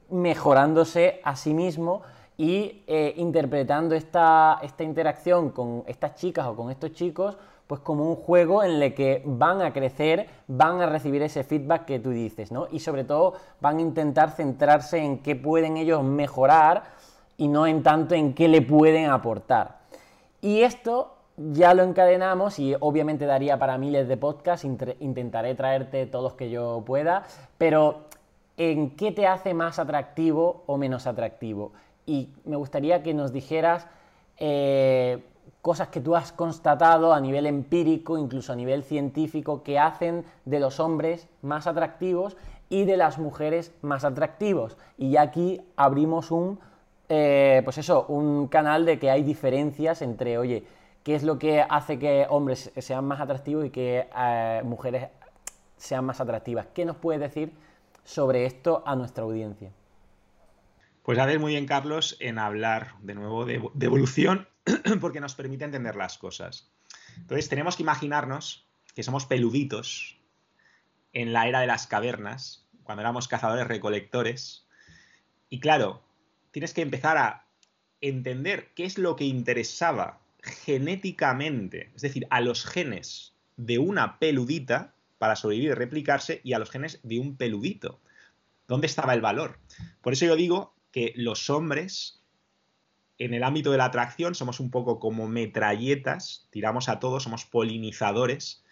S1: mejorándose a sí mismo y eh, interpretando esta, esta interacción con estas chicas o con estos chicos pues como un juego en el que van a crecer, van a recibir ese feedback que tú dices, ¿no? Y sobre todo van a intentar centrarse en qué pueden ellos mejorar y no en tanto en qué le pueden aportar. Y esto ya lo encadenamos y obviamente daría para miles de podcasts, intentaré traerte todos que yo pueda, pero ¿en qué te hace más atractivo o menos atractivo? Y me gustaría que nos dijeras... Eh, cosas que tú has constatado a nivel empírico, incluso a nivel científico, que hacen de los hombres más atractivos y de las mujeres más atractivos. Y ya aquí abrimos un, eh, pues eso, un canal de que hay diferencias entre, oye, qué es lo que hace que hombres sean más atractivos y que eh, mujeres sean más atractivas. ¿Qué nos puedes decir sobre esto a nuestra audiencia?
S2: Pues haces muy bien, Carlos, en hablar de nuevo de, de evolución porque nos permite entender las cosas. Entonces tenemos que imaginarnos que somos peluditos en la era de las cavernas, cuando éramos cazadores recolectores. Y claro, tienes que empezar a entender qué es lo que interesaba genéticamente, es decir, a los genes de una peludita para sobrevivir y replicarse y a los genes de un peludito. ¿Dónde estaba el valor? Por eso yo digo que los hombres en el ámbito de la atracción somos un poco como metralletas, tiramos a todos, somos polinizadores.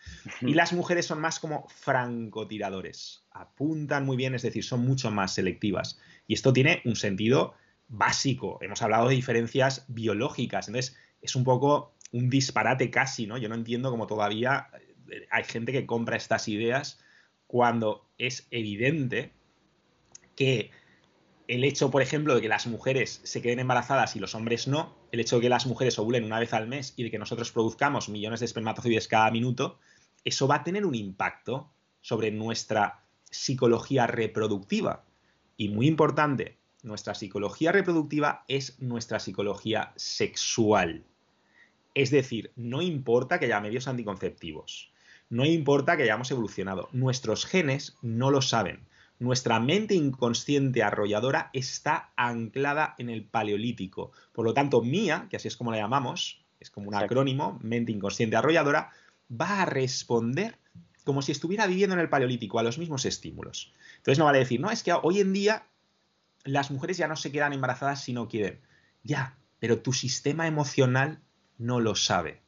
S2: Y las mujeres son más como francotiradores. Apuntan muy bien, es decir, son mucho más selectivas. Y esto tiene un sentido básico. Hemos hablado de diferencias biológicas. Entonces, es un poco un disparate casi, ¿no? Yo no entiendo cómo todavía eh, hay gente que compra estas ideas cuando es evidente que el hecho, por ejemplo, de que las mujeres se queden embarazadas y los hombres no, el hecho de que las mujeres ovulen una vez al mes y de que nosotros produzcamos millones de espermatozoides cada minuto, eso va a tener un impacto sobre nuestra psicología reproductiva. Y muy importante, nuestra psicología reproductiva es nuestra psicología sexual. Es decir, no importa que haya medios anticonceptivos, no importa que hayamos evolucionado, nuestros genes no lo saben. Nuestra mente inconsciente arrolladora está anclada en el paleolítico. Por lo tanto, MIA, que así es como la llamamos, es como un acrónimo, mente inconsciente arrolladora, va a responder como si estuviera viviendo en el paleolítico, a los mismos estímulos. Entonces no vale decir, no, es que hoy en día las mujeres ya no se quedan embarazadas si no quieren. Ya, pero tu sistema emocional no lo sabe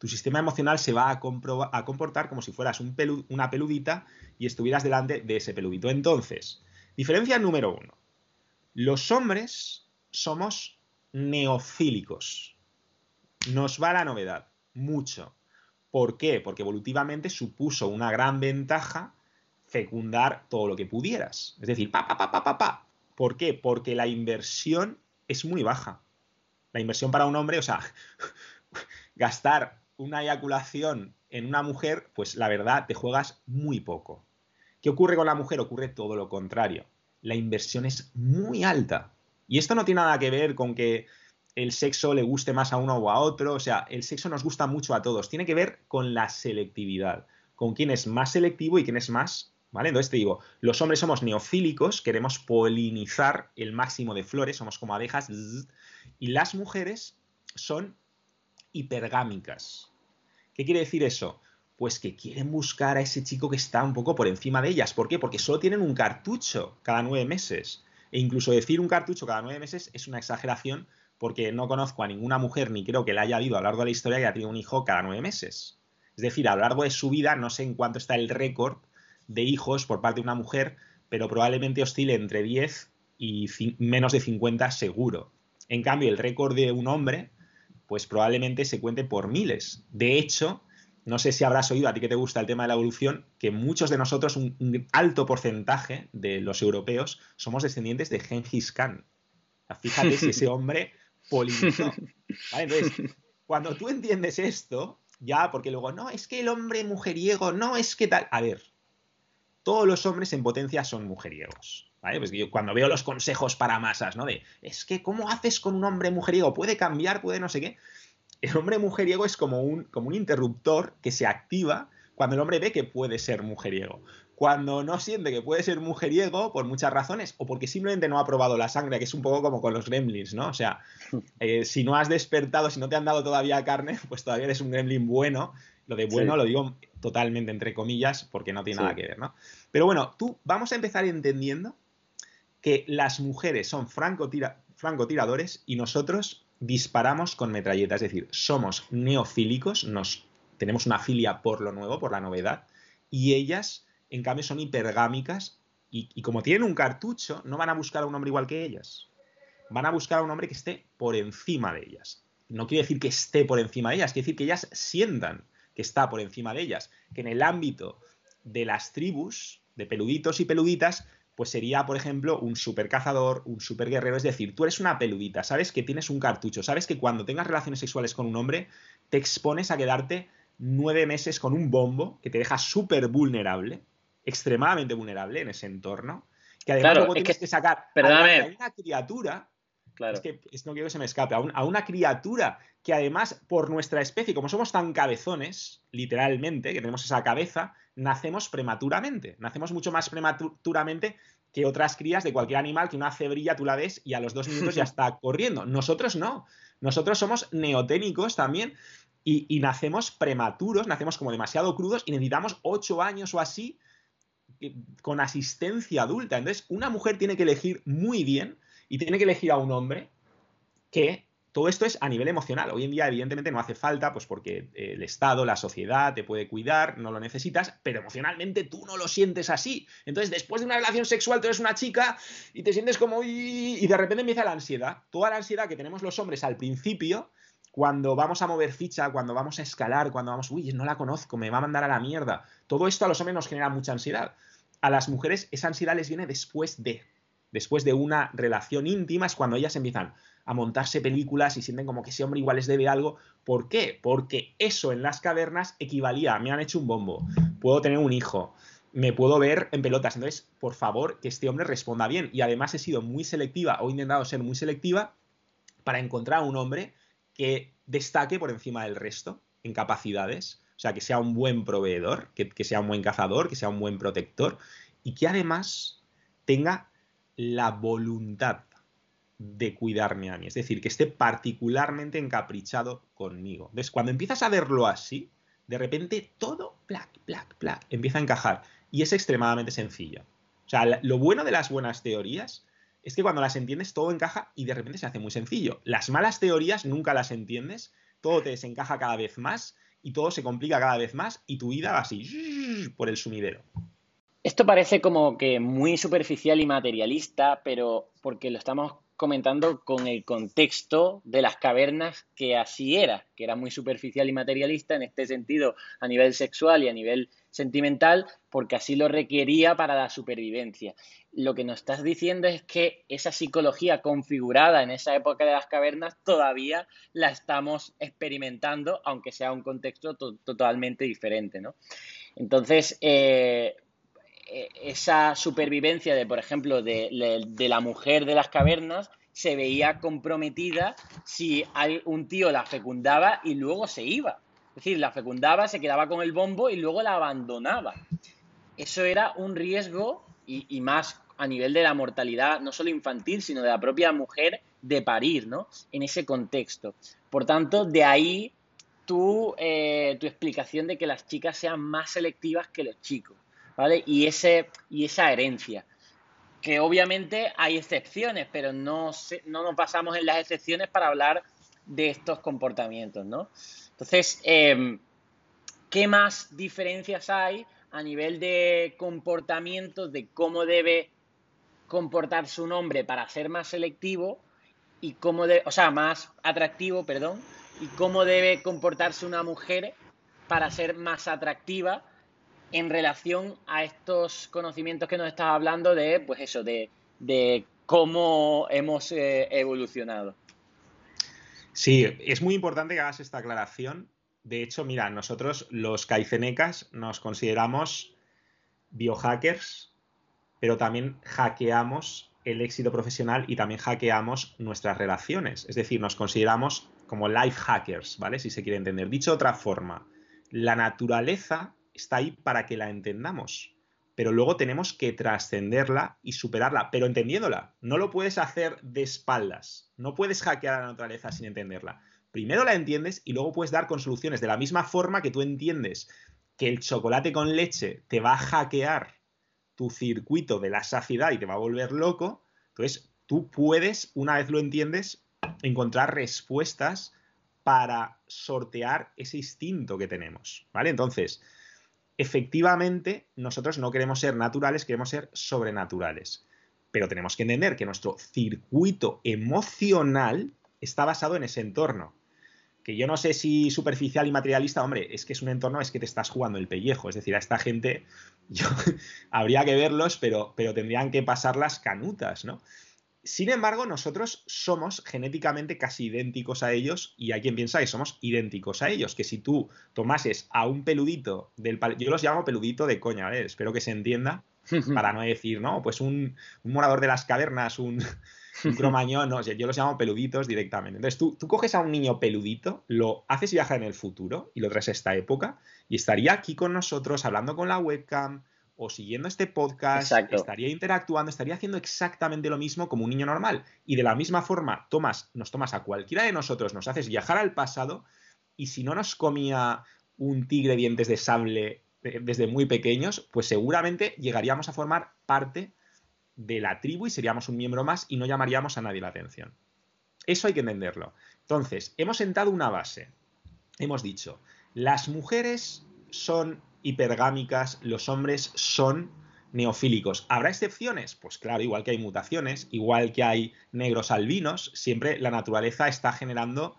S2: tu sistema emocional se va a, comportar como si fueras una peludita y estuvieras delante de ese peludito. Entonces, diferencia número uno. Los hombres somos neofílicos. Nos va la novedad, mucho. ¿Por qué? Porque evolutivamente supuso una gran ventaja fecundar todo lo que pudieras. Es decir, pa, pa, pa, pa, pa, pa. ¿Por qué? Porque la inversión es muy baja. La inversión para un hombre, o sea, gastar una eyaculación en una mujer, pues la verdad, te juegas muy poco. ¿Qué ocurre con la mujer? Ocurre todo lo contrario. La inversión es muy alta. Y esto no tiene nada que ver con que el sexo le guste más a uno o a otro. O sea, el sexo nos gusta mucho a todos. Tiene que ver con la selectividad. Con quién es más selectivo y quién es más. ¿Vale? Entonces te digo, los hombres somos neofílicos, queremos polinizar el máximo de flores, somos como abejas. Y las mujeres son hipergámicas. ¿Qué quiere decir eso? Pues que quieren buscar a ese chico que está un poco por encima de ellas. ¿Por qué? Porque solo tienen un cartucho cada nueve meses. E incluso decir un cartucho cada nueve meses es una exageración porque no conozco a ninguna mujer ni creo que la haya habido a lo largo de la historia que haya tenido un hijo cada nueve meses. Es decir, a lo largo de su vida no sé en cuánto está el récord de hijos por parte de una mujer, pero probablemente oscile entre 10 y menos de 50 seguro. En cambio, el récord de un hombre, pues probablemente se cuente por miles. De hecho, no sé si habrás oído, a ti que te gusta el tema de la evolución, que muchos de nosotros, un, alto porcentaje de los europeos, somos descendientes de Genghis Khan. Fíjate si ese hombre polinizó. Entonces, cuando tú entiendes esto, ya, porque luego, no, es que el hombre mujeriego, no, es que tal. A ver, todos los hombres en potencia son mujeriegos. ¿Vale? Pues yo cuando veo los consejos para masas, ¿no? De, es que, ¿cómo haces con un hombre mujeriego? ¿Puede cambiar? ¿Puede no sé qué? El hombre mujeriego es como un, como un interruptor que se activa cuando el hombre ve que puede ser mujeriego cuando no siente que puede ser mujeriego por muchas razones o porque simplemente no ha probado la sangre, que es un poco como con los gremlins, ¿no? O sea, eh, si no has despertado, si no te han dado todavía carne, pues todavía eres un gremlin bueno. Lo de bueno lo digo totalmente entre comillas porque no tiene nada que ver, ¿no? Pero bueno, tú vamos a empezar entendiendo que las mujeres son francotiradores y nosotros disparamos con metralleta, es decir, somos neofílicos, nos tenemos una filia por lo nuevo, por la novedad, y ellas en cambio son hipergámicas y, como tienen un cartucho, no van a buscar a un hombre igual que ellas. Van a buscar a un hombre que esté por encima de ellas. No quiere decir que esté por encima de ellas, quiere decir que ellas sientan que está por encima de ellas. Que en el ámbito de las tribus, de peluditos y peluditas, pues sería, por ejemplo, un super cazador, un super guerrero. Es decir, tú eres una peludita, sabes que tienes un cartucho, sabes que cuando tengas relaciones sexuales con un hombre, te expones a quedarte nueve meses con un bombo que te deja súper vulnerable extremadamente vulnerable en ese entorno, que además luego tienes que, sacar a una criatura Claro. Es que no quiero que se me escape. A, una criatura que además, por nuestra especie, como somos tan cabezones, literalmente, que tenemos esa cabeza, nacemos prematuramente. Nacemos mucho más prematuramente que otras crías de cualquier animal, que una cebrilla tú la ves y a los dos minutos ya está corriendo. Nosotros no. Nosotros somos neoténicos también y, y nacemos prematuros, nacemos como demasiado crudos y necesitamos ocho años o así con asistencia adulta. Entonces, una mujer tiene que elegir muy bien y tiene que elegir a un hombre que todo esto es a nivel emocional. Hoy en día, evidentemente, no hace falta, pues porque el Estado, la sociedad te puede cuidar, no lo necesitas, pero emocionalmente tú no lo sientes así. Entonces, después de una relación sexual, tú eres una chica y te sientes como. y de repente empieza la ansiedad. Toda la ansiedad que tenemos los hombres al principio, cuando vamos a mover ficha, cuando vamos a escalar, cuando vamos, uy, no la conozco, me va a mandar a la mierda. Todo esto a los hombres nos genera mucha ansiedad a las mujeres esa ansiedad les viene después de. Después de una relación íntima es cuando ellas empiezan a montarse películas y sienten como que ese hombre igual les debe algo. ¿Por qué? Porque eso en las cavernas equivalía a me han hecho un bombo, puedo tener un hijo, me puedo ver en pelotas. Entonces, por favor, que este hombre responda bien. Y además he sido muy selectiva o he intentado ser muy selectiva para encontrar a un hombre que destaque por encima del resto en capacidades o sea, que sea un buen proveedor, que, sea un buen cazador, que sea un buen protector y que además tenga la voluntad de cuidarme a mí. Es decir, que esté particularmente encaprichado conmigo. ¿Ves? Cuando empiezas a verlo así, de repente todo, plac, plac, plac, empieza a encajar. Y es extremadamente sencillo. O sea, lo bueno de las buenas teorías es que cuando las entiendes todo encaja y de repente se hace muy sencillo. Las malas teorías nunca las entiendes, todo te desencaja cada vez más y todo se complica cada vez más y tu vida va así por el sumidero.
S1: Esto parece como que muy superficial y materialista, pero porque lo estamos comentando con el contexto de las cavernas que así era, que era muy superficial y materialista en este sentido a nivel sexual y a nivel sentimental, porque así lo requería para la supervivencia. Lo que nos estás diciendo es que esa psicología configurada en esa época de las cavernas todavía la estamos experimentando, aunque sea un contexto totalmente diferente, ¿no? Entonces, eh, esa supervivencia de, por ejemplo, de, la mujer de las cavernas se veía comprometida si un tío la fecundaba y luego se iba. Es decir, la fecundaba, se quedaba con el bombo y luego la abandonaba. Eso era un riesgo y, más a nivel de la mortalidad, no solo infantil, sino de la propia mujer de parir, ¿no? En ese contexto. Por tanto, de ahí tu, eh, tu explicación de que las chicas sean más selectivas que los chicos. Y, ese, y esa herencia. Que obviamente hay excepciones, pero no, no nos basamos en las excepciones para hablar de estos comportamientos, ¿no? Entonces, em, ¿qué más diferencias hay a nivel de comportamiento, de cómo debe comportarse un hombre para ser más selectivo y cómo de, o sea, más atractivo, perdón, y cómo debe comportarse una mujer para ser más atractiva en relación a estos conocimientos que nos estás hablando de, pues eso, de, cómo hemos eh, evolucionado.
S2: Sí, es muy importante que hagas esta aclaración. De hecho, mira, nosotros los caicenecas nos consideramos biohackers, pero también hackeamos el éxito profesional y también hackeamos nuestras relaciones. Es decir, nos consideramos como life hackers, ¿vale? Si se quiere entender. Dicho de otra forma, la naturaleza está ahí para que la entendamos. Pero luego tenemos que trascenderla y superarla, pero entendiéndola. No lo puedes hacer de espaldas. No puedes hackear la naturaleza sin entenderla. Primero la entiendes y luego puedes dar con soluciones. De la misma forma que tú entiendes que el chocolate con leche te va a hackear tu circuito de la saciedad y te va a volver loco, entonces tú puedes, una vez lo entiendes, encontrar respuestas para sortear ese instinto que tenemos, ¿vale? Entonces, efectivamente nosotros no queremos ser naturales, queremos ser sobrenaturales. Pero tenemos que entender que nuestro circuito emocional está basado en ese entorno. Que yo no sé si superficial y materialista, hombre, es que es un entorno, es que te estás jugando el pellejo. Es decir, a esta gente, yo, habría que verlos, pero, pero tendrían que pasar las canutas, ¿no? Sin embargo, nosotros somos genéticamente casi idénticos a ellos y hay quien piensa que somos idénticos a ellos, que si tú tomases a un peludito del... Yo los llamo peludito de coña, ¿eh? espero que se entienda, para no decir, no, pues un, morador de las cavernas, un, cromañón, no, yo los llamo peluditos directamente. Entonces tú, tú coges a un niño peludito, lo haces viajar en el futuro y lo traes a esta época y estaría aquí con nosotros hablando con la webcam, o siguiendo este podcast, estaría interactuando, estaría haciendo exactamente lo mismo como un niño normal. Y de la misma forma, tomas, nos tomas a cualquiera de nosotros, nos haces viajar al pasado, y si no nos comía un tigre dientes de sable eh, desde muy pequeños, pues seguramente llegaríamos a formar parte de la tribu y seríamos un miembro más y no llamaríamos a nadie la atención. Eso hay que entenderlo. Entonces, hemos sentado una base. Hemos dicho, las mujeres son hipergámicas, los hombres son neofílicos. ¿Habrá excepciones? Pues claro, igual que hay mutaciones, igual que hay negros albinos, siempre la naturaleza está generando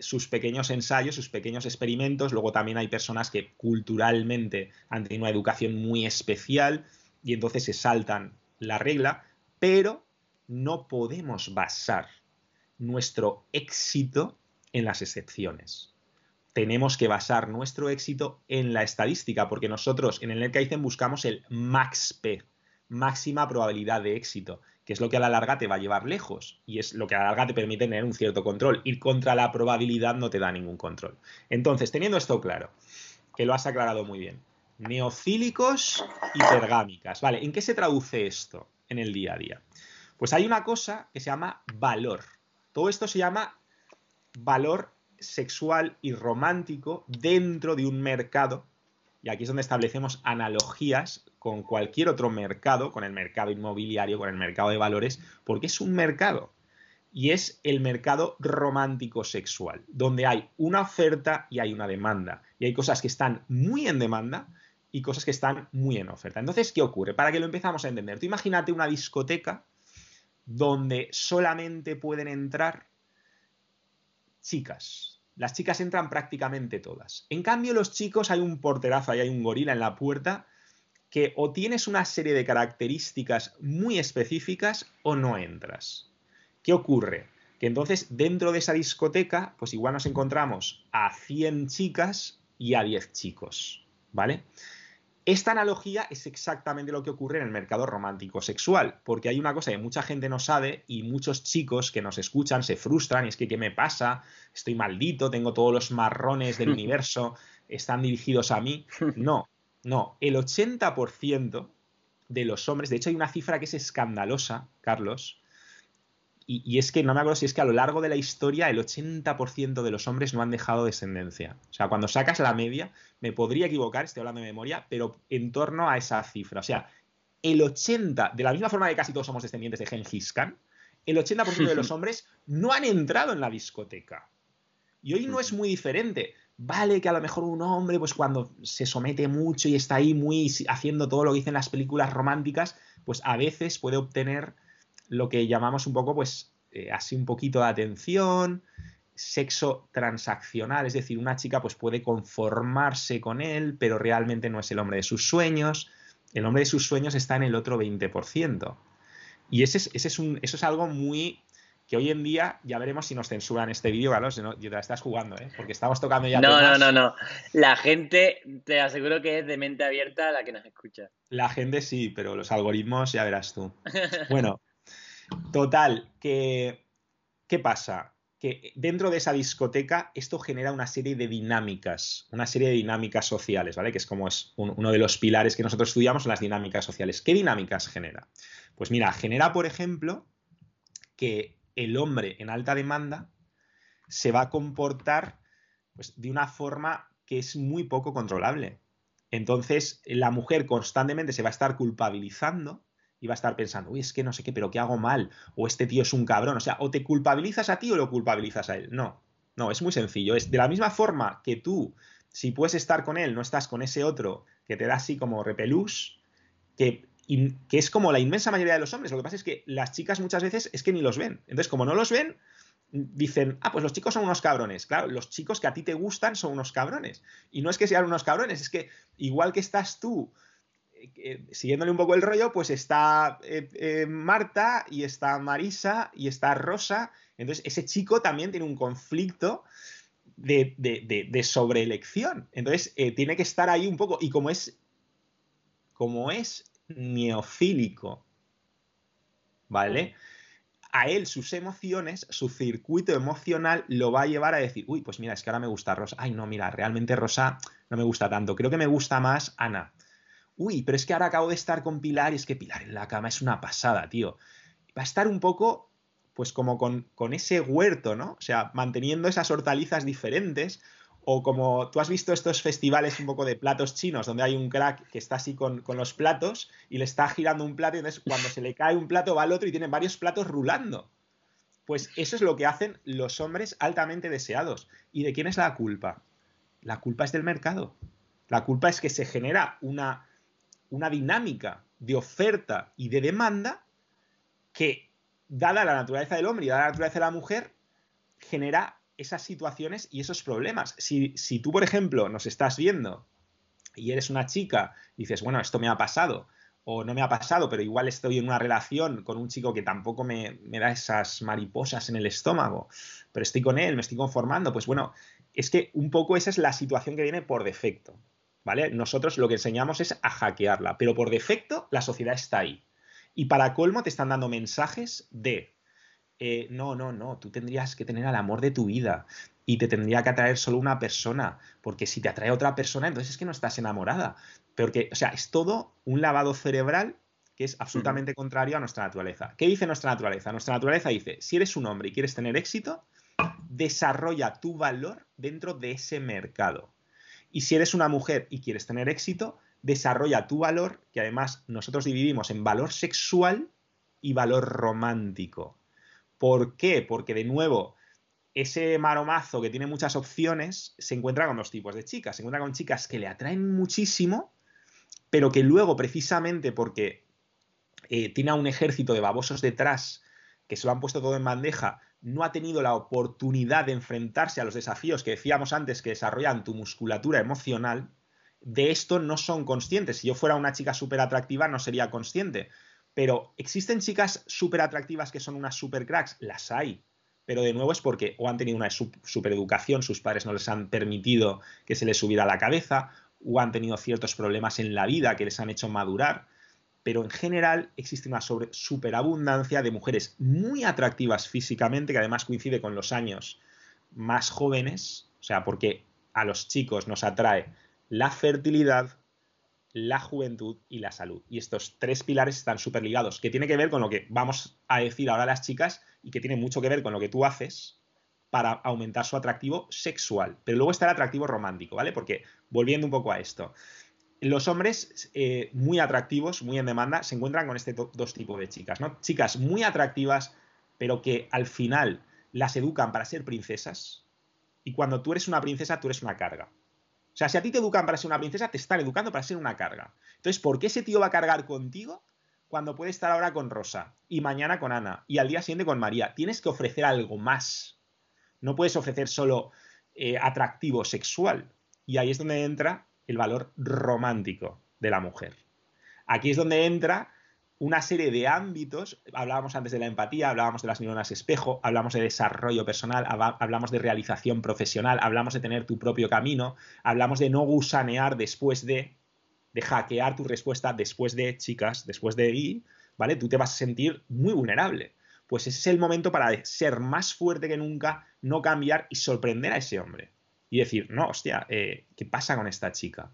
S2: sus pequeños ensayos, sus pequeños experimentos. Luego también hay personas que culturalmente han tenido una educación muy especial y entonces se saltan la regla, pero no podemos basar nuestro éxito en las excepciones tenemos que basar nuestro éxito en la estadística, porque nosotros en el NetKaizen buscamos el max P, máxima probabilidad de éxito, que es lo que a la larga te va a llevar lejos y es lo que a la larga te permite tener un cierto control. Ir contra la probabilidad no te da ningún control. Entonces, teniendo esto claro, que lo has aclarado muy bien, neocílicos y pergámicas, ¿vale? ¿En qué se traduce esto en el día a día? Pues hay una cosa que se llama valor. Todo esto se llama valor sexual y romántico dentro de un mercado, y aquí es donde establecemos analogías con cualquier otro mercado, con el mercado inmobiliario, con el mercado de valores, porque es un mercado. Y es el mercado romántico sexual, donde hay una oferta y hay una demanda. Y hay cosas que están muy en demanda y cosas que están muy en oferta. Entonces, ¿qué ocurre? Para que lo empezamos a entender, tú imagínate una discoteca donde solamente pueden entrar chicas. Las chicas entran prácticamente todas. En cambio, los chicos hay un porterazo, y hay un gorila en la puerta que o tienes una serie de características muy específicas o no entras. ¿Qué ocurre? Que entonces dentro de esa discoteca, pues igual nos encontramos a 100 chicas y a 10 chicos, ¿vale? Esta analogía es exactamente lo que ocurre en el mercado romántico sexual, porque hay una cosa que mucha gente no sabe y muchos chicos que nos escuchan se frustran y es que ¿qué me pasa? Estoy maldito, tengo todos los marrones del universo, están dirigidos a mí. No, no, el 80% de los hombres, de hecho hay una cifra que es escandalosa, Carlos, y, es que no me acuerdo si es que a lo largo de la historia el 80% de los hombres no han dejado descendencia. O sea, cuando sacas la media, me podría equivocar, estoy hablando de memoria, pero en torno a esa cifra. O sea, el 80, de la misma forma que casi todos somos descendientes de Gengis Khan, el 80% de los hombres no han entrado en la discoteca. Y hoy no es muy diferente. Vale que a lo mejor un hombre, pues cuando se somete mucho y está ahí muy haciendo todo lo que dicen las películas románticas, pues a veces puede obtener lo que llamamos un poco, pues, eh, así un poquito de atención, sexo transaccional, es decir, una chica pues puede conformarse con él, pero realmente no es el hombre de sus sueños. El hombre de sus sueños está en el otro 20%. Y ese es, ese es un, eso es algo muy que hoy en día ya veremos si nos censuran este vídeo, Carlos. No, te la estás jugando, ¿eh? Porque estamos tocando ya.
S1: No, no, no, no. La gente, te aseguro que es de mente abierta la que nos escucha.
S2: La gente sí, pero los algoritmos ya verás tú. Bueno, Total, que ¿qué pasa? Que dentro de esa discoteca esto genera una serie de dinámicas, una serie de dinámicas sociales, ¿vale? Que es como es uno de los pilares que nosotros estudiamos, las dinámicas sociales. ¿Qué dinámicas genera? Pues mira, genera, por ejemplo, que el hombre en alta demanda se va a comportar pues, de una forma que es muy poco controlable. Entonces, la mujer constantemente se va a estar culpabilizando y va a estar pensando, uy, es que no sé qué, pero ¿qué hago mal? O este tío es un cabrón. O sea, o te culpabilizas a ti o lo culpabilizas a él. No, no, es muy sencillo. Es de la misma forma que tú, si puedes estar con él, no estás con ese otro que te da así como repelús, que, que es como la inmensa mayoría de los hombres. Lo que pasa es que las chicas muchas veces es que ni los ven. Entonces, como no los ven, dicen, ah, pues los chicos son unos cabrones. Claro, los chicos que a ti te gustan son unos cabrones. Y no es que sean unos cabrones, es que igual que estás tú eh, siguiéndole un poco el rollo, pues está eh, eh, Marta y está Marisa y está Rosa. Entonces, ese chico también tiene un conflicto de, de, sobreelección. Entonces, tiene que estar ahí un poco. Y como es. Como es neofílico, ¿vale? A él sus emociones, su circuito emocional lo va a llevar a decir, uy, pues mira, es que ahora me gusta Rosa. Ay, no, mira, realmente Rosa no me gusta tanto. Creo que me gusta más Ana uy, pero es que ahora acabo de estar con Pilar y es que Pilar en la cama es una pasada, tío. Va a estar un poco, pues como con, ese huerto, ¿no? O sea, manteniendo esas hortalizas diferentes. O como tú has visto estos festivales un poco de platos chinos, donde hay un crack que está así con, con los platos y le está girando un plato y entonces cuando se le cae un plato va al otro y tienen varios platos rulando. Pues eso es lo que hacen los hombres altamente deseados. ¿Y de quién es la culpa? La culpa es del mercado. La culpa es que se genera una una dinámica de oferta y de demanda que, dada la naturaleza del hombre y dada la naturaleza de la mujer, genera esas situaciones y esos problemas. Si, si tú, por ejemplo, nos estás viendo y eres una chica y dices, bueno, esto me ha pasado, o no me ha pasado, pero igual estoy en una relación con un chico que tampoco me, me, da esas mariposas en el estómago, pero estoy con él, me estoy conformando, pues bueno, es que un poco esa es la situación que viene por defecto. ¿Vale? Nosotros lo que enseñamos es a hackearla, pero por defecto la sociedad está ahí. Y para colmo te están dando mensajes de, eh, no, no, no, tú tendrías que tener al amor de tu vida y te tendría que atraer solo una persona, porque si te atrae otra persona, entonces es que no estás enamorada. Porque, o sea, es todo un lavado cerebral que es absolutamente contrario a nuestra naturaleza. ¿Qué dice nuestra naturaleza? Nuestra naturaleza dice, si eres un hombre y quieres tener éxito, desarrolla tu valor dentro de ese mercado. Y si eres una mujer y quieres tener éxito, desarrolla tu valor, que además nosotros dividimos en valor sexual y valor romántico. ¿Por qué? Porque de nuevo, ese maromazo que tiene muchas opciones se encuentra con dos tipos de chicas. Se encuentra con chicas que le atraen muchísimo, pero que luego, precisamente porque eh, tiene a un ejército de babosos detrás que se lo han puesto todo en bandeja, no ha tenido la oportunidad de enfrentarse a los desafíos que decíamos antes que desarrollan tu musculatura emocional, de esto no son conscientes. Si yo fuera una chica súper atractiva, no sería consciente. Pero ¿existen chicas súper atractivas que son unas super cracks? Las hay. Pero de nuevo es porque o han tenido una super educación, sus padres no les han permitido que se les subiera la cabeza, o han tenido ciertos problemas en la vida que les han hecho madurar pero en general existe una superabundancia de mujeres muy atractivas físicamente, que además coincide con los años más jóvenes, o sea, porque a los chicos nos atrae la fertilidad, la juventud y la salud. Y estos tres pilares están súper ligados, que tiene que ver con lo que vamos a decir ahora a las chicas y que tiene mucho que ver con lo que tú haces para aumentar su atractivo sexual. Pero luego está el atractivo romántico, ¿vale? Porque volviendo un poco a esto, los hombres eh, muy atractivos, muy en demanda, se encuentran con este dos tipos de chicas, ¿no? Chicas muy atractivas, pero que al final las educan para ser princesas. Y cuando tú eres una princesa, tú eres una carga. O sea, si a ti te educan para ser una princesa, te están educando para ser una carga. Entonces, ¿por qué ese tío va a cargar contigo cuando puede estar ahora con Rosa y mañana con Ana y al día siguiente con María? Tienes que ofrecer algo más. No puedes ofrecer solo eh, atractivo sexual. Y ahí es donde entra el valor romántico de la mujer. Aquí es donde entra una serie de ámbitos, hablábamos antes de la empatía, hablábamos de las neuronas espejo, hablamos de desarrollo personal, hablamos de realización profesional, hablamos de tener tu propio camino, hablamos de no gusanear después de, de hackear tu respuesta después de, chicas, después de y, ¿vale? Tú te vas a sentir muy vulnerable. Pues ese es el momento para ser más fuerte que nunca, no cambiar y sorprender a ese hombre y decir, no, hostia, eh, ¿qué pasa con esta chica?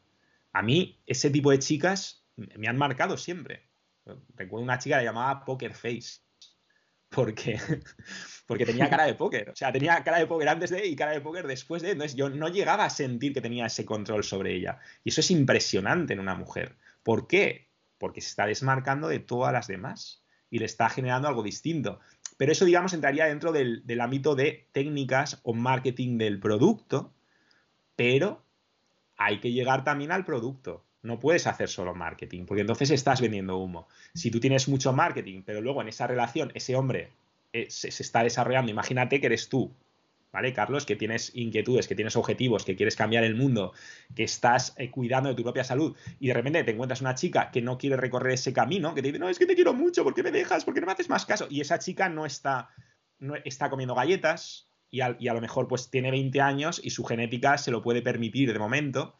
S2: A mí, ese tipo de chicas me han marcado siempre. Recuerdo una chica que la llamaba Poker Face. Porque, porque tenía cara de póker. O sea, tenía cara de póker antes de y cara de póker después de. Entonces yo no llegaba a sentir que tenía ese control sobre ella. Y eso es impresionante en una mujer. ¿Por qué? Porque se está desmarcando de todas las demás y le está generando algo distinto. Pero eso, digamos, entraría dentro del ámbito de técnicas o marketing del producto pero hay que llegar también al producto. No puedes hacer solo marketing, porque entonces estás vendiendo humo. Si tú tienes mucho marketing, pero luego en esa relación ese hombre eh, se, está desarrollando, imagínate que eres tú, ¿vale, Carlos? Que tienes inquietudes, que tienes objetivos, que quieres cambiar el mundo, que estás eh, cuidando de tu propia salud y de repente te encuentras una chica que no quiere recorrer ese camino, que te dice, no, es que te quiero mucho, ¿por qué me dejas? ¿Por qué no me haces más caso? Y esa chica no está, no está comiendo galletas, y a, lo mejor pues tiene 20 años y su genética se lo puede permitir de momento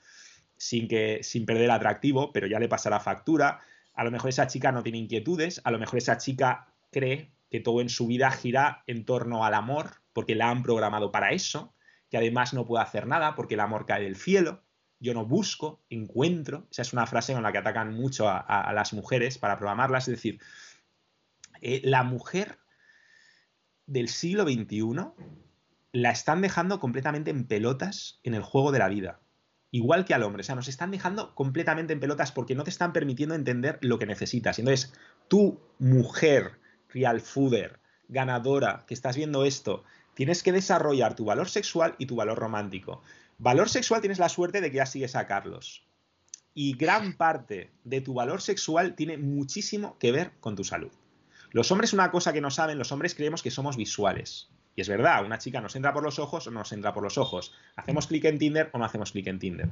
S2: sin, que, sin perder atractivo, pero ya le pasa la factura. A lo mejor esa chica no tiene inquietudes, a lo mejor esa chica cree que todo en su vida gira en torno al amor, porque la han programado para eso, que además no puede hacer nada porque el amor cae del cielo. Yo no busco, encuentro. Esa es una frase con la que atacan mucho a, las mujeres para programarlas. Es decir, eh, la mujer del siglo XXI la están dejando completamente en pelotas en el juego de la vida. Igual que al hombre, o sea, nos están dejando completamente en pelotas porque no te están permitiendo entender lo que necesitas. entonces, tú, mujer, real fooder, ganadora, que estás viendo esto, tienes que desarrollar tu valor sexual y tu valor romántico. Valor sexual tienes la suerte de que ya sigues a Carlos. Y gran parte de tu valor sexual tiene muchísimo que ver con tu salud. Los hombres, una cosa que no saben, los hombres creemos que somos visuales. Y es verdad, una chica nos entra por los ojos o no nos entra por los ojos. Hacemos clic en Tinder o no hacemos clic en Tinder.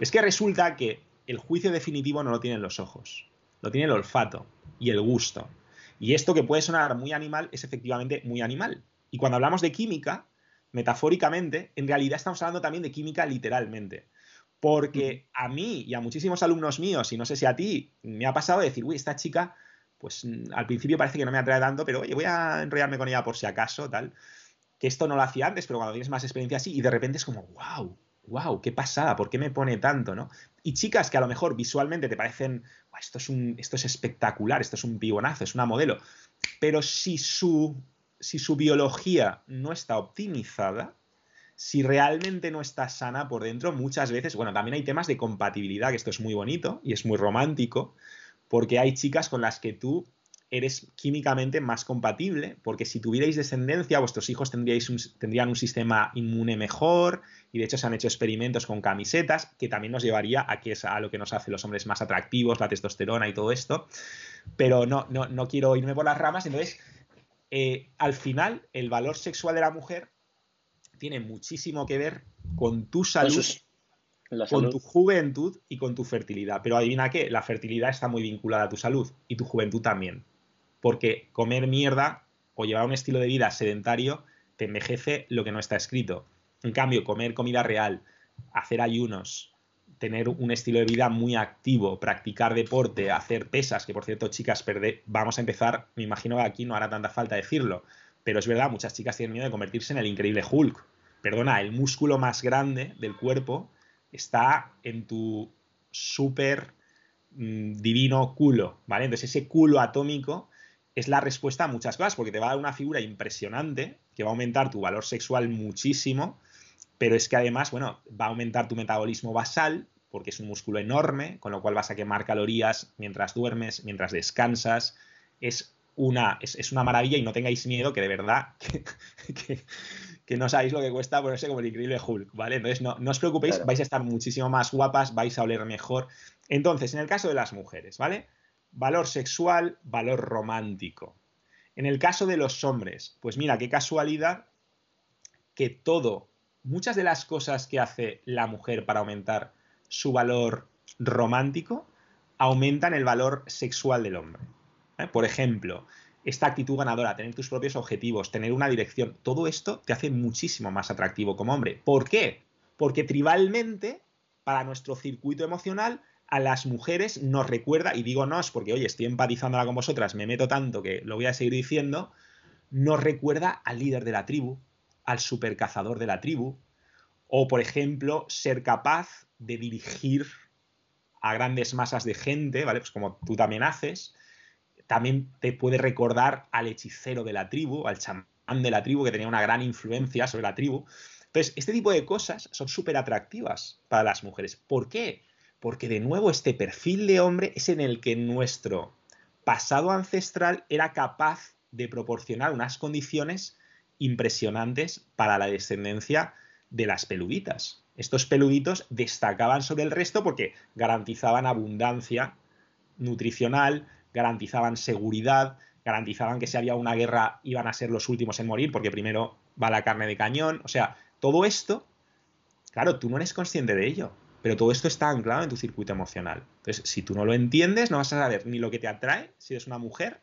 S2: Es que resulta que el juicio definitivo no lo tienen los ojos, lo tiene el olfato y el gusto. Y esto que puede sonar muy animal es efectivamente muy animal. Y cuando hablamos de química, metafóricamente, en realidad estamos hablando también de química literalmente. Porque a mí y a muchísimos alumnos míos, y no sé si a ti, me ha pasado de decir, uy, esta chica, pues mm, al principio parece que no me atrae tanto, pero oye, voy a enrollarme con ella por si acaso, tal que esto no lo hacía antes, pero cuando tienes más experiencia así, y de repente es como, wow, wow, qué pasada, ¿por qué me pone tanto, no? Y chicas que a lo mejor visualmente te parecen, esto es, un, esto es espectacular, esto es un pibonazo, es una modelo, pero si su, si su biología no está optimizada, si realmente no está sana por dentro, muchas veces, bueno, también hay temas de compatibilidad, que esto es muy bonito y es muy romántico, porque hay chicas con las que tú eres químicamente más compatible, porque si tuvierais descendencia, vuestros hijos tendrían un sistema inmune mejor, y de hecho se han hecho experimentos con camisetas, que también nos llevaría a, que es a lo que nos hace los hombres más atractivos, la testosterona y todo esto. Pero no, no, no quiero irme por las ramas, entonces eh, al final el valor sexual de la mujer tiene muchísimo que ver con tu salud, con tu juventud y con tu fertilidad. Pero adivina qué, la fertilidad está muy vinculada a tu salud y tu juventud también. Porque comer mierda o llevar un estilo de vida sedentario te envejece lo que no está escrito. En cambio, comer comida real, hacer ayunos, tener un estilo de vida muy activo, practicar deporte, hacer pesas, que por cierto, chicas, vamos a empezar, me imagino que aquí no hará tanta falta decirlo, pero es verdad, muchas chicas tienen miedo de convertirse en el increíble Hulk. Perdona, el músculo más grande del cuerpo está en tu súper mm, divino culo, ¿vale? Entonces ese culo atómico es la respuesta a muchas cosas, porque te va a dar una figura impresionante, que va a aumentar tu valor sexual muchísimo, pero es que además, bueno, va a aumentar tu metabolismo basal, porque es un músculo enorme, con lo cual vas a quemar calorías mientras duermes, mientras descansas. Es una, es, una maravilla y no tengáis miedo que de verdad que, no sabéis lo que cuesta ponerse como el increíble Hulk, ¿vale? Entonces no, os preocupéis, vais a estar muchísimo más guapas, vais a oler mejor. Entonces, en el caso de las mujeres, ¿vale? Valor sexual, valor romántico. En el caso de los hombres, pues mira, qué casualidad que todo muchas de las cosas que hace la mujer para aumentar su valor romántico aumentan el valor sexual del hombre. ¿eh? Por ejemplo, esta actitud ganadora, tener tus propios objetivos, tener una dirección, todo esto te hace muchísimo más atractivo como hombre. ¿Por qué? Porque tribalmente, para nuestro circuito emocional, a las mujeres nos recuerda, y digo nos porque, oye, estoy empatizándola con vosotras, me meto tanto que lo voy a seguir diciendo, nos recuerda al líder de la tribu, al supercazador de la tribu, o por ejemplo, ser capaz de dirigir a grandes masas de gente, ¿vale? Pues como tú también haces, también te puede recordar al hechicero de la tribu, al chamán de la tribu, que tenía una gran influencia sobre la tribu. Entonces, este tipo de cosas son súper atractivas para las mujeres. ¿Por qué? Porque de nuevo este perfil de hombre es en el que nuestro pasado ancestral era capaz de proporcionar unas condiciones impresionantes para la descendencia de las peluditas. Estos peluditos destacaban sobre el resto porque garantizaban abundancia nutricional, garantizaban seguridad, garantizaban que si había una guerra iban a ser los últimos en morir porque primero va la carne de cañón. O sea, todo esto, claro, tú no eres consciente de ello, pero todo esto está anclado en tu circuito emocional. Entonces, si tú no lo entiendes, no vas a saber ni lo que te atrae si eres una mujer,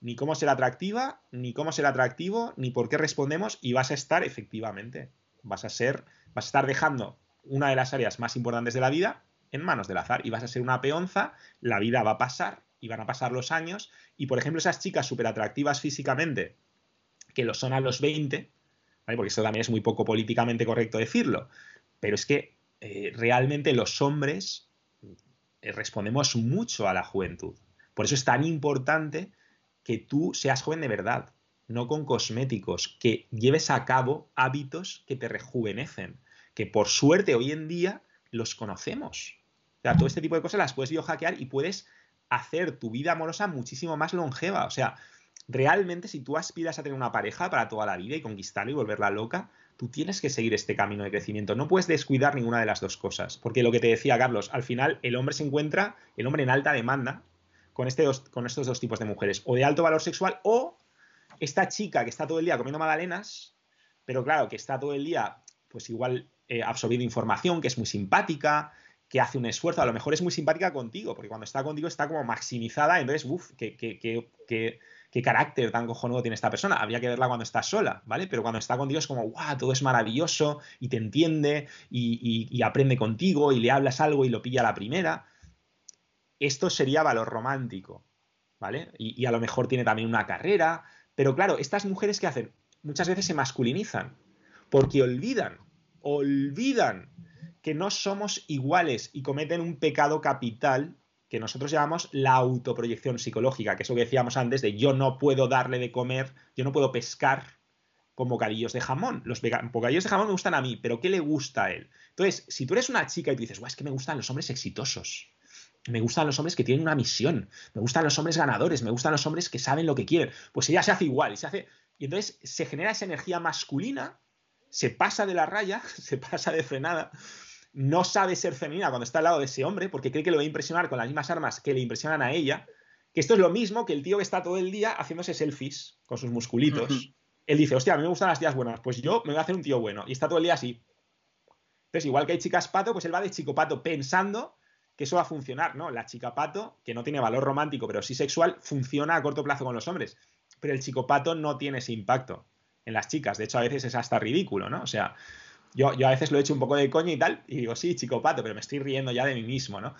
S2: ni cómo ser atractiva, ni cómo ser atractivo, ni por qué respondemos y vas a estar efectivamente, vas a ser, vas a estar dejando una de las áreas más importantes de la vida en manos del azar y vas a ser una peonza, la vida va a pasar y van a pasar los años y por ejemplo esas chicas súper atractivas físicamente que lo son a los 20, porque esto también es muy poco políticamente correcto decirlo, pero es que eh, realmente los hombres eh, respondemos mucho a la juventud. Por eso es tan importante que tú seas joven de verdad, no con cosméticos, que lleves a cabo hábitos que te rejuvenecen, que por suerte hoy en día los conocemos. O sea, todo este tipo de cosas las puedes biohackear y puedes hacer tu vida amorosa muchísimo más longeva. O sea, realmente si tú aspiras a tener una pareja para toda la vida y conquistarla y volverla loca, tú tienes que seguir este camino de crecimiento. No puedes descuidar ninguna de las dos cosas. Porque lo que te decía Carlos, al final el hombre se encuentra, el hombre en alta demanda, con, este con estos dos tipos de mujeres, o de alto valor sexual o esta chica que está todo el día comiendo magdalenas, pero claro, que está todo el día, pues igual eh, absorbiendo información, que es muy simpática, que hace un esfuerzo, a lo mejor es muy simpática contigo, porque cuando está contigo está como maximizada, entonces, uff, qué, qué, qué, qué, carácter tan cojonudo tiene esta persona. Habría que verla cuando está sola, ¿vale? Pero cuando está contigo es como, guau, todo es maravilloso y te entiende y, y aprende contigo y le hablas algo y lo pilla a la primera esto sería valor romántico, ¿vale? Y, a lo mejor tiene también una carrera, pero claro, estas mujeres que hacen muchas veces se masculinizan, porque olvidan, olvidan que no somos iguales y cometen un pecado capital que nosotros llamamos la autoproyección psicológica, que es lo que decíamos antes de yo no puedo darle de comer, yo no puedo pescar con bocadillos de jamón. Los bocadillos de jamón me gustan a mí, pero ¿qué le gusta a él? Entonces, si tú eres una chica y tú dices, es que me gustan los hombres exitosos, me gustan los hombres que tienen una misión, me gustan los hombres ganadores, me gustan los hombres que saben lo que quieren. Pues ella se hace igual y se hace. Y entonces se genera esa energía masculina, se pasa de la raya, se pasa de frenada, no sabe ser femenina cuando está al lado de ese hombre porque cree que lo va a impresionar con las mismas armas que le impresionan a ella. Que esto es lo mismo que el tío que está todo el día haciéndose selfies con sus musculitos. Él dice, hostia, a mí me gustan las tías buenas, pues yo me voy a hacer un tío bueno. Y está todo el día así. Entonces, igual que hay chicas pato, pues él va de chico pato pensando que eso va a funcionar, ¿no? La chica pato, que no tiene valor romántico, pero sí sexual, funciona a corto plazo con los hombres. Pero el chico pato no tiene ese impacto en las chicas. De hecho, a veces es hasta ridículo, ¿no? O sea, yo, yo a veces lo he hecho un poco de coña y tal, y digo, sí, chico pato, pero me estoy riendo ya de mí mismo, ¿no?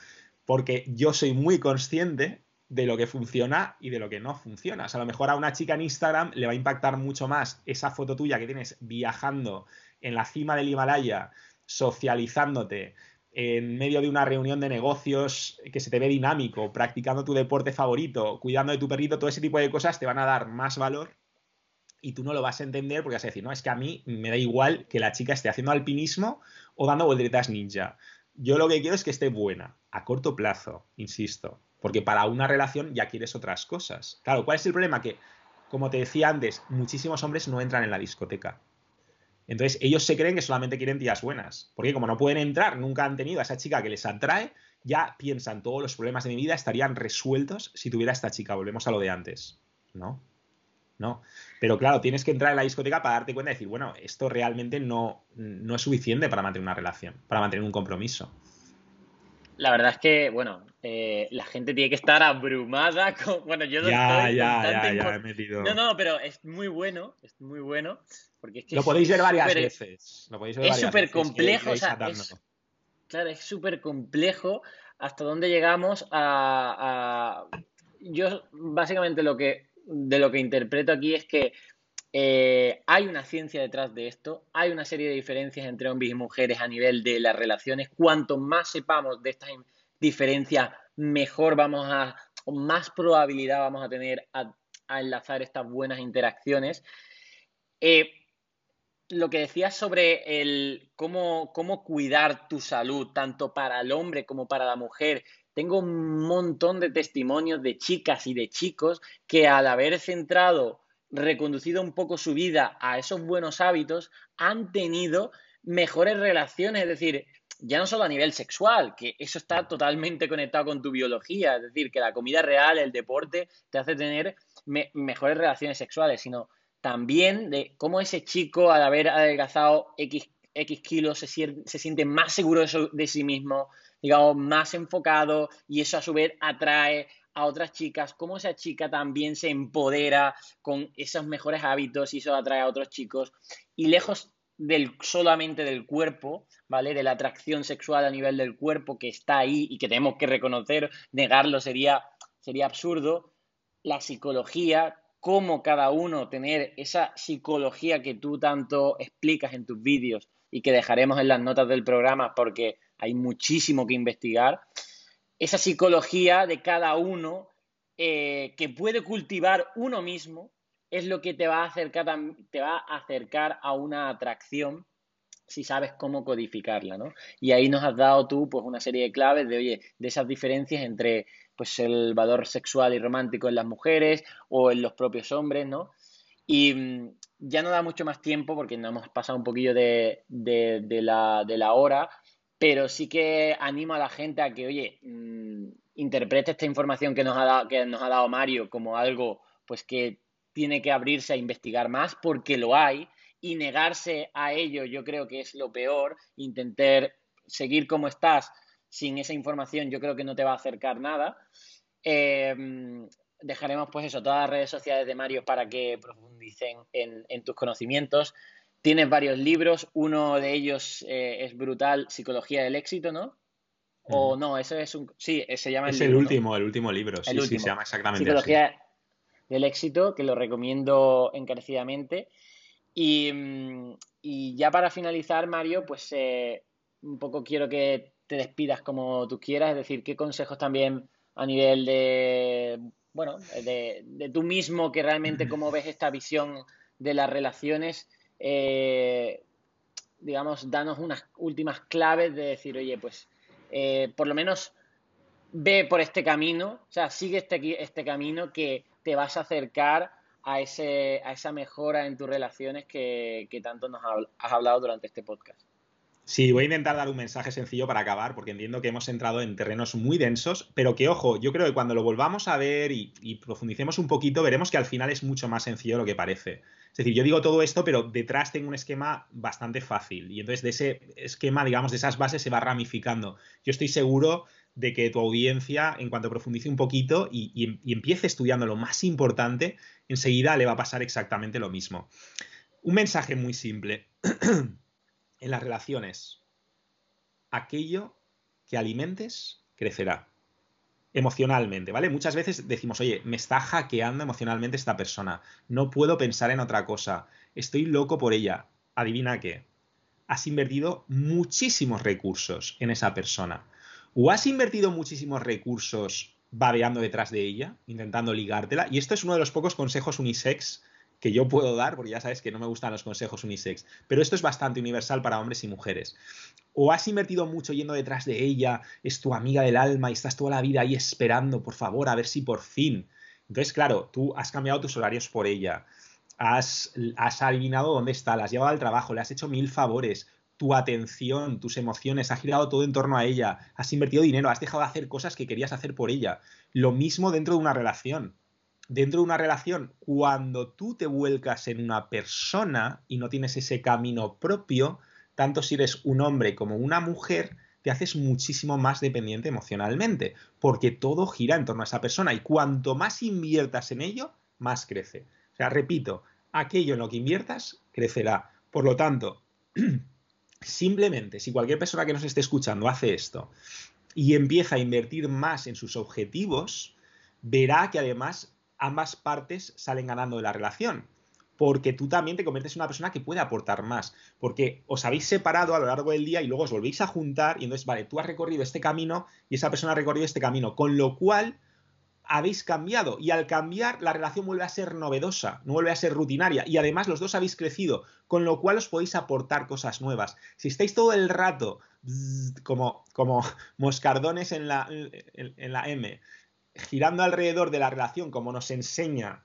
S2: Porque yo soy muy consciente de lo que funciona y de lo que no funciona. O sea, a lo mejor a una chica en Instagram le va a impactar mucho más esa foto tuya que tienes viajando en la cima del Himalaya, socializándote, en medio de una reunión de negocios que se te ve dinámico, practicando tu deporte favorito, cuidando de tu perrito, todo ese tipo de cosas te van a dar más valor y tú no lo vas a entender porque vas a decir, no, es que a mí me da igual que la chica esté haciendo alpinismo o dando volteretas ninja. Yo lo que quiero es que esté buena, a corto plazo, insisto, porque para una relación ya quieres otras cosas. Claro, ¿cuál es el problema? Que, como te decía antes, muchísimos hombres no entran en la discoteca. Entonces, ellos se creen que solamente quieren tías buenas. Porque como no pueden entrar, nunca han tenido a esa chica que les atrae, ya piensan todos los problemas de mi vida estarían resueltos si tuviera esta chica. Volvemos a lo de antes. ¿No? ¿No? Pero claro, tienes que entrar en la discoteca para darte cuenta y decir, bueno, esto realmente no, no es suficiente para mantener una relación, para mantener un compromiso.
S1: La verdad es que, bueno, eh, la gente tiene que estar abrumada con. Bueno, yo no
S2: ya, ya, ya, he metido.
S1: No, no, pero es muy bueno, es muy bueno. Porque es que
S2: lo podéis ver varias veces. Lo podéis ver
S1: es súper complejo, o sea, claro, es súper complejo hasta dónde llegamos a, a, Yo, básicamente, lo que de lo que interpreto aquí es que eh, hay una ciencia detrás de esto, hay una serie de diferencias entre hombres y mujeres a nivel de las relaciones. Cuanto más sepamos de estas diferencias, mejor vamos a, más probabilidad vamos a tener a, enlazar estas buenas interacciones. Eh, lo que decías sobre el cómo, cómo cuidar tu salud, tanto para el hombre como para la mujer, tengo un montón de testimonios de chicas y de chicos que al haber centrado, reconducido un poco su vida a esos buenos hábitos, han tenido mejores relaciones, es decir, ya no solo a nivel sexual, que eso está totalmente conectado con tu biología, es decir, que la comida real, el deporte, te hace tener mejores relaciones sexuales, sino también de cómo ese chico, al haber adelgazado X, kilos, se, siente más seguro de sí mismo, digamos, más enfocado y eso a su vez atrae a otras chicas, cómo esa chica también se empodera con esos mejores hábitos y eso atrae a otros chicos. Y lejos del, solamente del cuerpo, ¿vale? De la atracción sexual a nivel del cuerpo que está ahí y que tenemos que reconocer, negarlo sería, sería absurdo. La psicología, cómo cada uno tener esa psicología que tú tanto explicas en tus vídeos y que dejaremos en las notas del programa porque hay muchísimo que investigar. Esa psicología de cada uno eh, que puede cultivar uno mismo es lo que te va, a acercar, te va a acercar a una atracción si sabes cómo codificarla, ¿no? Y ahí nos has dado tú pues una serie de claves de, oye, de esas diferencias entre pues el valor sexual y romántico en las mujeres o en los propios hombres, ¿no? Y mm, ya no da mucho más tiempo porque nos hemos pasado un poquillo de, la, de la hora, pero sí que animo a la gente a que, oye, mm, interprete esta información que nos, ha dado, que nos ha dado Mario como algo pues que tiene que abrirse a investigar más porque lo hay y negarse a ello yo creo que es lo peor, intentar seguir como estás sin esa información yo creo que no te va a acercar nada. Em, dejaremos pues eso, todas las redes sociales de Mario para que profundicen en tus conocimientos. Tienes varios libros, uno de ellos eh, es brutal, Psicología del éxito, ¿no? O no, ese es un... Sí, se llama...
S2: Es el, último, el último libro, sí, sí, se llama exactamente
S1: Psicología del éxito, que lo recomiendo encarecidamente. Y, mm, y ya para finalizar, Mario, pues eh, un poco quiero que te despidas como tú quieras, es decir, qué consejos también a nivel de, bueno, de, de tú mismo, que realmente cómo ves esta visión de las relaciones eh, digamos, danos unas últimas claves de decir, oye, pues eh, por lo menos ve por este camino, o sea, sigue este, este camino que te vas a acercar a, ese, a esa mejora en tus relaciones que, tanto nos has hablado durante este podcast.
S2: Sí, voy a intentar dar un mensaje sencillo para acabar, porque entiendo que hemos entrado en terrenos muy densos, pero que, ojo, yo creo que cuando lo volvamos a ver y, profundicemos un poquito, veremos que al final es mucho más sencillo de lo que parece. Es decir, yo digo todo esto, pero detrás tengo un esquema bastante fácil, y entonces de ese esquema, digamos, de esas bases se va ramificando. Yo estoy seguro de que tu audiencia, en cuanto profundice un poquito y, empiece estudiando lo más importante, enseguida le va a pasar exactamente lo mismo. Un mensaje muy simple. en las relaciones, aquello que alimentes crecerá emocionalmente, ¿vale? Muchas veces decimos, oye, me está hackeando emocionalmente esta persona, no puedo pensar en otra cosa, estoy loco por ella. Adivina qué, has invertido muchísimos recursos en esa persona. O has invertido muchísimos recursos babeando detrás de ella, intentando ligártela. Y esto es uno de los pocos consejos unisex que yo puedo dar, porque ya sabes que no me gustan los consejos unisex, pero esto es bastante universal para hombres y mujeres. O has invertido mucho yendo detrás de ella, es tu amiga del alma y estás toda la vida ahí esperando, por favor, a ver si por fin. Entonces, claro, tú has cambiado tus horarios por ella, has, has adivinado dónde está, la has llevado al trabajo, le has hecho mil favores, tu atención, tus emociones, ha girado todo en torno a ella, has invertido dinero, has dejado de hacer cosas que querías hacer por ella. Lo mismo dentro de una relación dentro de una relación, cuando tú te vuelcas en una persona y no tienes ese camino propio, tanto si eres un hombre como una mujer, te haces muchísimo más dependiente emocionalmente, porque todo gira en torno a esa persona y cuanto más inviertas en ello, más crece. O sea, repito, aquello en lo que inviertas crecerá. Por lo tanto, simplemente si cualquier persona que nos esté escuchando hace esto y empieza a invertir más en sus objetivos, verá que además ambas partes salen ganando de la relación. Porque tú también te conviertes en una persona que puede aportar más. Porque os habéis separado a lo largo del día y luego os volvéis a juntar y entonces, vale, tú has recorrido este camino y esa persona ha recorrido este camino. Con lo cual, habéis cambiado y al cambiar la relación vuelve a ser novedosa, no vuelve a ser rutinaria y además los dos habéis crecido, con lo cual os podéis aportar cosas nuevas. Si estáis todo el rato como, como moscardones en la, en la M, girando alrededor de la relación, como nos enseña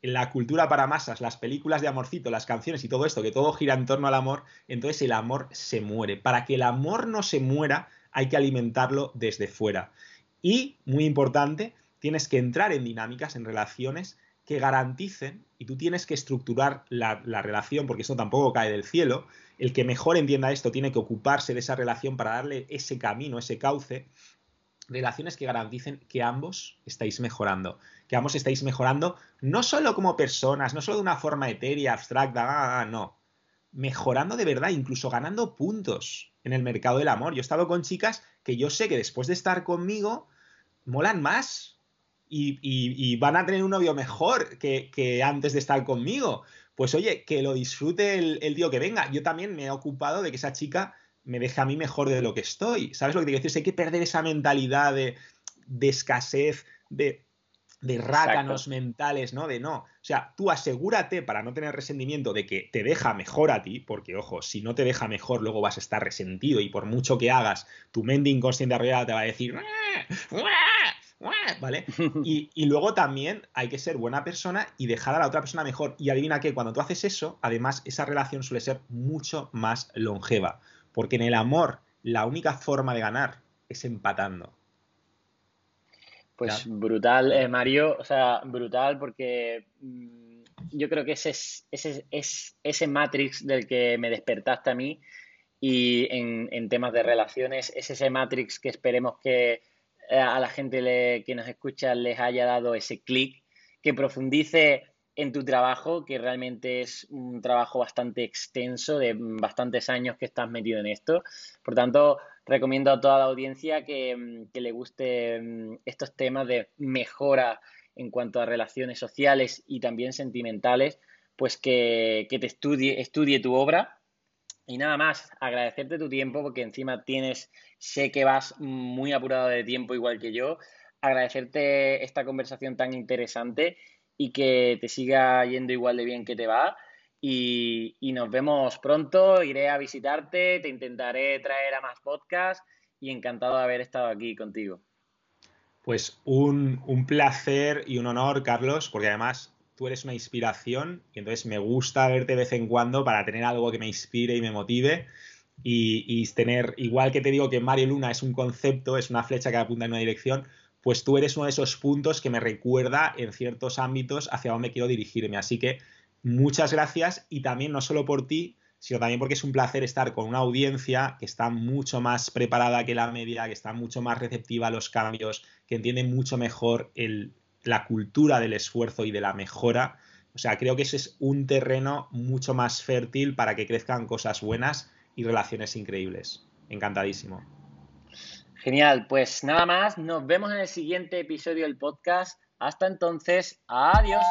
S2: la cultura para masas, las películas de amorcito, las canciones y todo esto, que todo gira en torno al amor, entonces el amor se muere. Para que el amor no se muera, hay que alimentarlo desde fuera. Y, muy importante, tienes que entrar en dinámicas, en relaciones que garanticen, y tú tienes que estructurar la, la, relación, porque esto tampoco cae del cielo, el que mejor entienda esto tiene que ocuparse de esa relación para darle ese camino, ese cauce, relaciones que garanticen que ambos estáis mejorando, que ambos estáis mejorando no solo como personas, no solo de una forma etérea, abstracta, ah, ah, no, mejorando de verdad, incluso ganando puntos en el mercado del amor. Yo he estado con chicas que yo sé que después de estar conmigo molan más y, van a tener un novio mejor que, antes de estar conmigo. Pues oye, que lo disfrute el, el tío que venga. Yo también me he ocupado de que esa chica me deja a mí mejor de lo que estoy. ¿Sabes lo que te quiero decir? Hay que perder esa mentalidad de, escasez, de, de rácanos mentales, ¿no? De no. O sea, tú asegúrate para no tener resentimiento de que te deja mejor a ti, porque ojo, si no te deja mejor, luego vas a estar resentido y por mucho que hagas, tu mente inconsciente arrollada te va a decir. ¿Vale? Y, y, luego también hay que ser buena persona y dejar a la otra persona mejor. Y adivina que cuando tú haces eso, además, esa relación suele ser mucho más longeva. Porque en el amor la única forma de ganar es empatando.
S1: Pues brutal, eh, Mario, o sea, brutal porque mm, yo creo que ese es, ese es ese Matrix del que me despertaste a mí y en, temas de relaciones, es ese Matrix que esperemos que eh, a la gente que nos escucha les haya dado ese clic, que profundice en tu trabajo, que realmente es un trabajo bastante extenso, de bastantes años que estás metido en esto. Por tanto, recomiendo a toda la audiencia que, mm, le guste mm, estos temas de mejora en cuanto a relaciones sociales y también sentimentales, pues que, te estudie, estudie tu obra. Y nada más, agradecerte tu tiempo porque encima tienes, sé que vas muy apurado de tiempo igual que yo. Agradecerte esta conversación tan interesante y que te siga yendo igual de bien que te va. Y, nos vemos pronto, iré a visitarte, te intentaré traer a más podcasts y encantado de haber estado aquí contigo.
S2: Pues un, un placer y un honor, Carlos, porque además tú eres una inspiración y entonces me gusta verte de vez en cuando para tener algo que me inspire y me motive. y, tener, igual que te digo que Mario Luna es un concepto, es una flecha que apunta en una dirección, pues tú eres uno de esos puntos que me recuerda en ciertos ámbitos hacia dónde quiero dirigirme. Así que muchas gracias y también no solo por ti, sino también porque es un placer estar con una audiencia que está mucho más preparada que la media, que está mucho más receptiva a los cambios, que entiende mucho mejor la cultura del esfuerzo y de la mejora. O sea, creo que ese es un terreno mucho más fértil para que crezcan cosas buenas y relaciones increíbles. Encantadísimo.
S1: Genial, pues nada más, nos vemos en el siguiente episodio del podcast. Hasta entonces, adiós.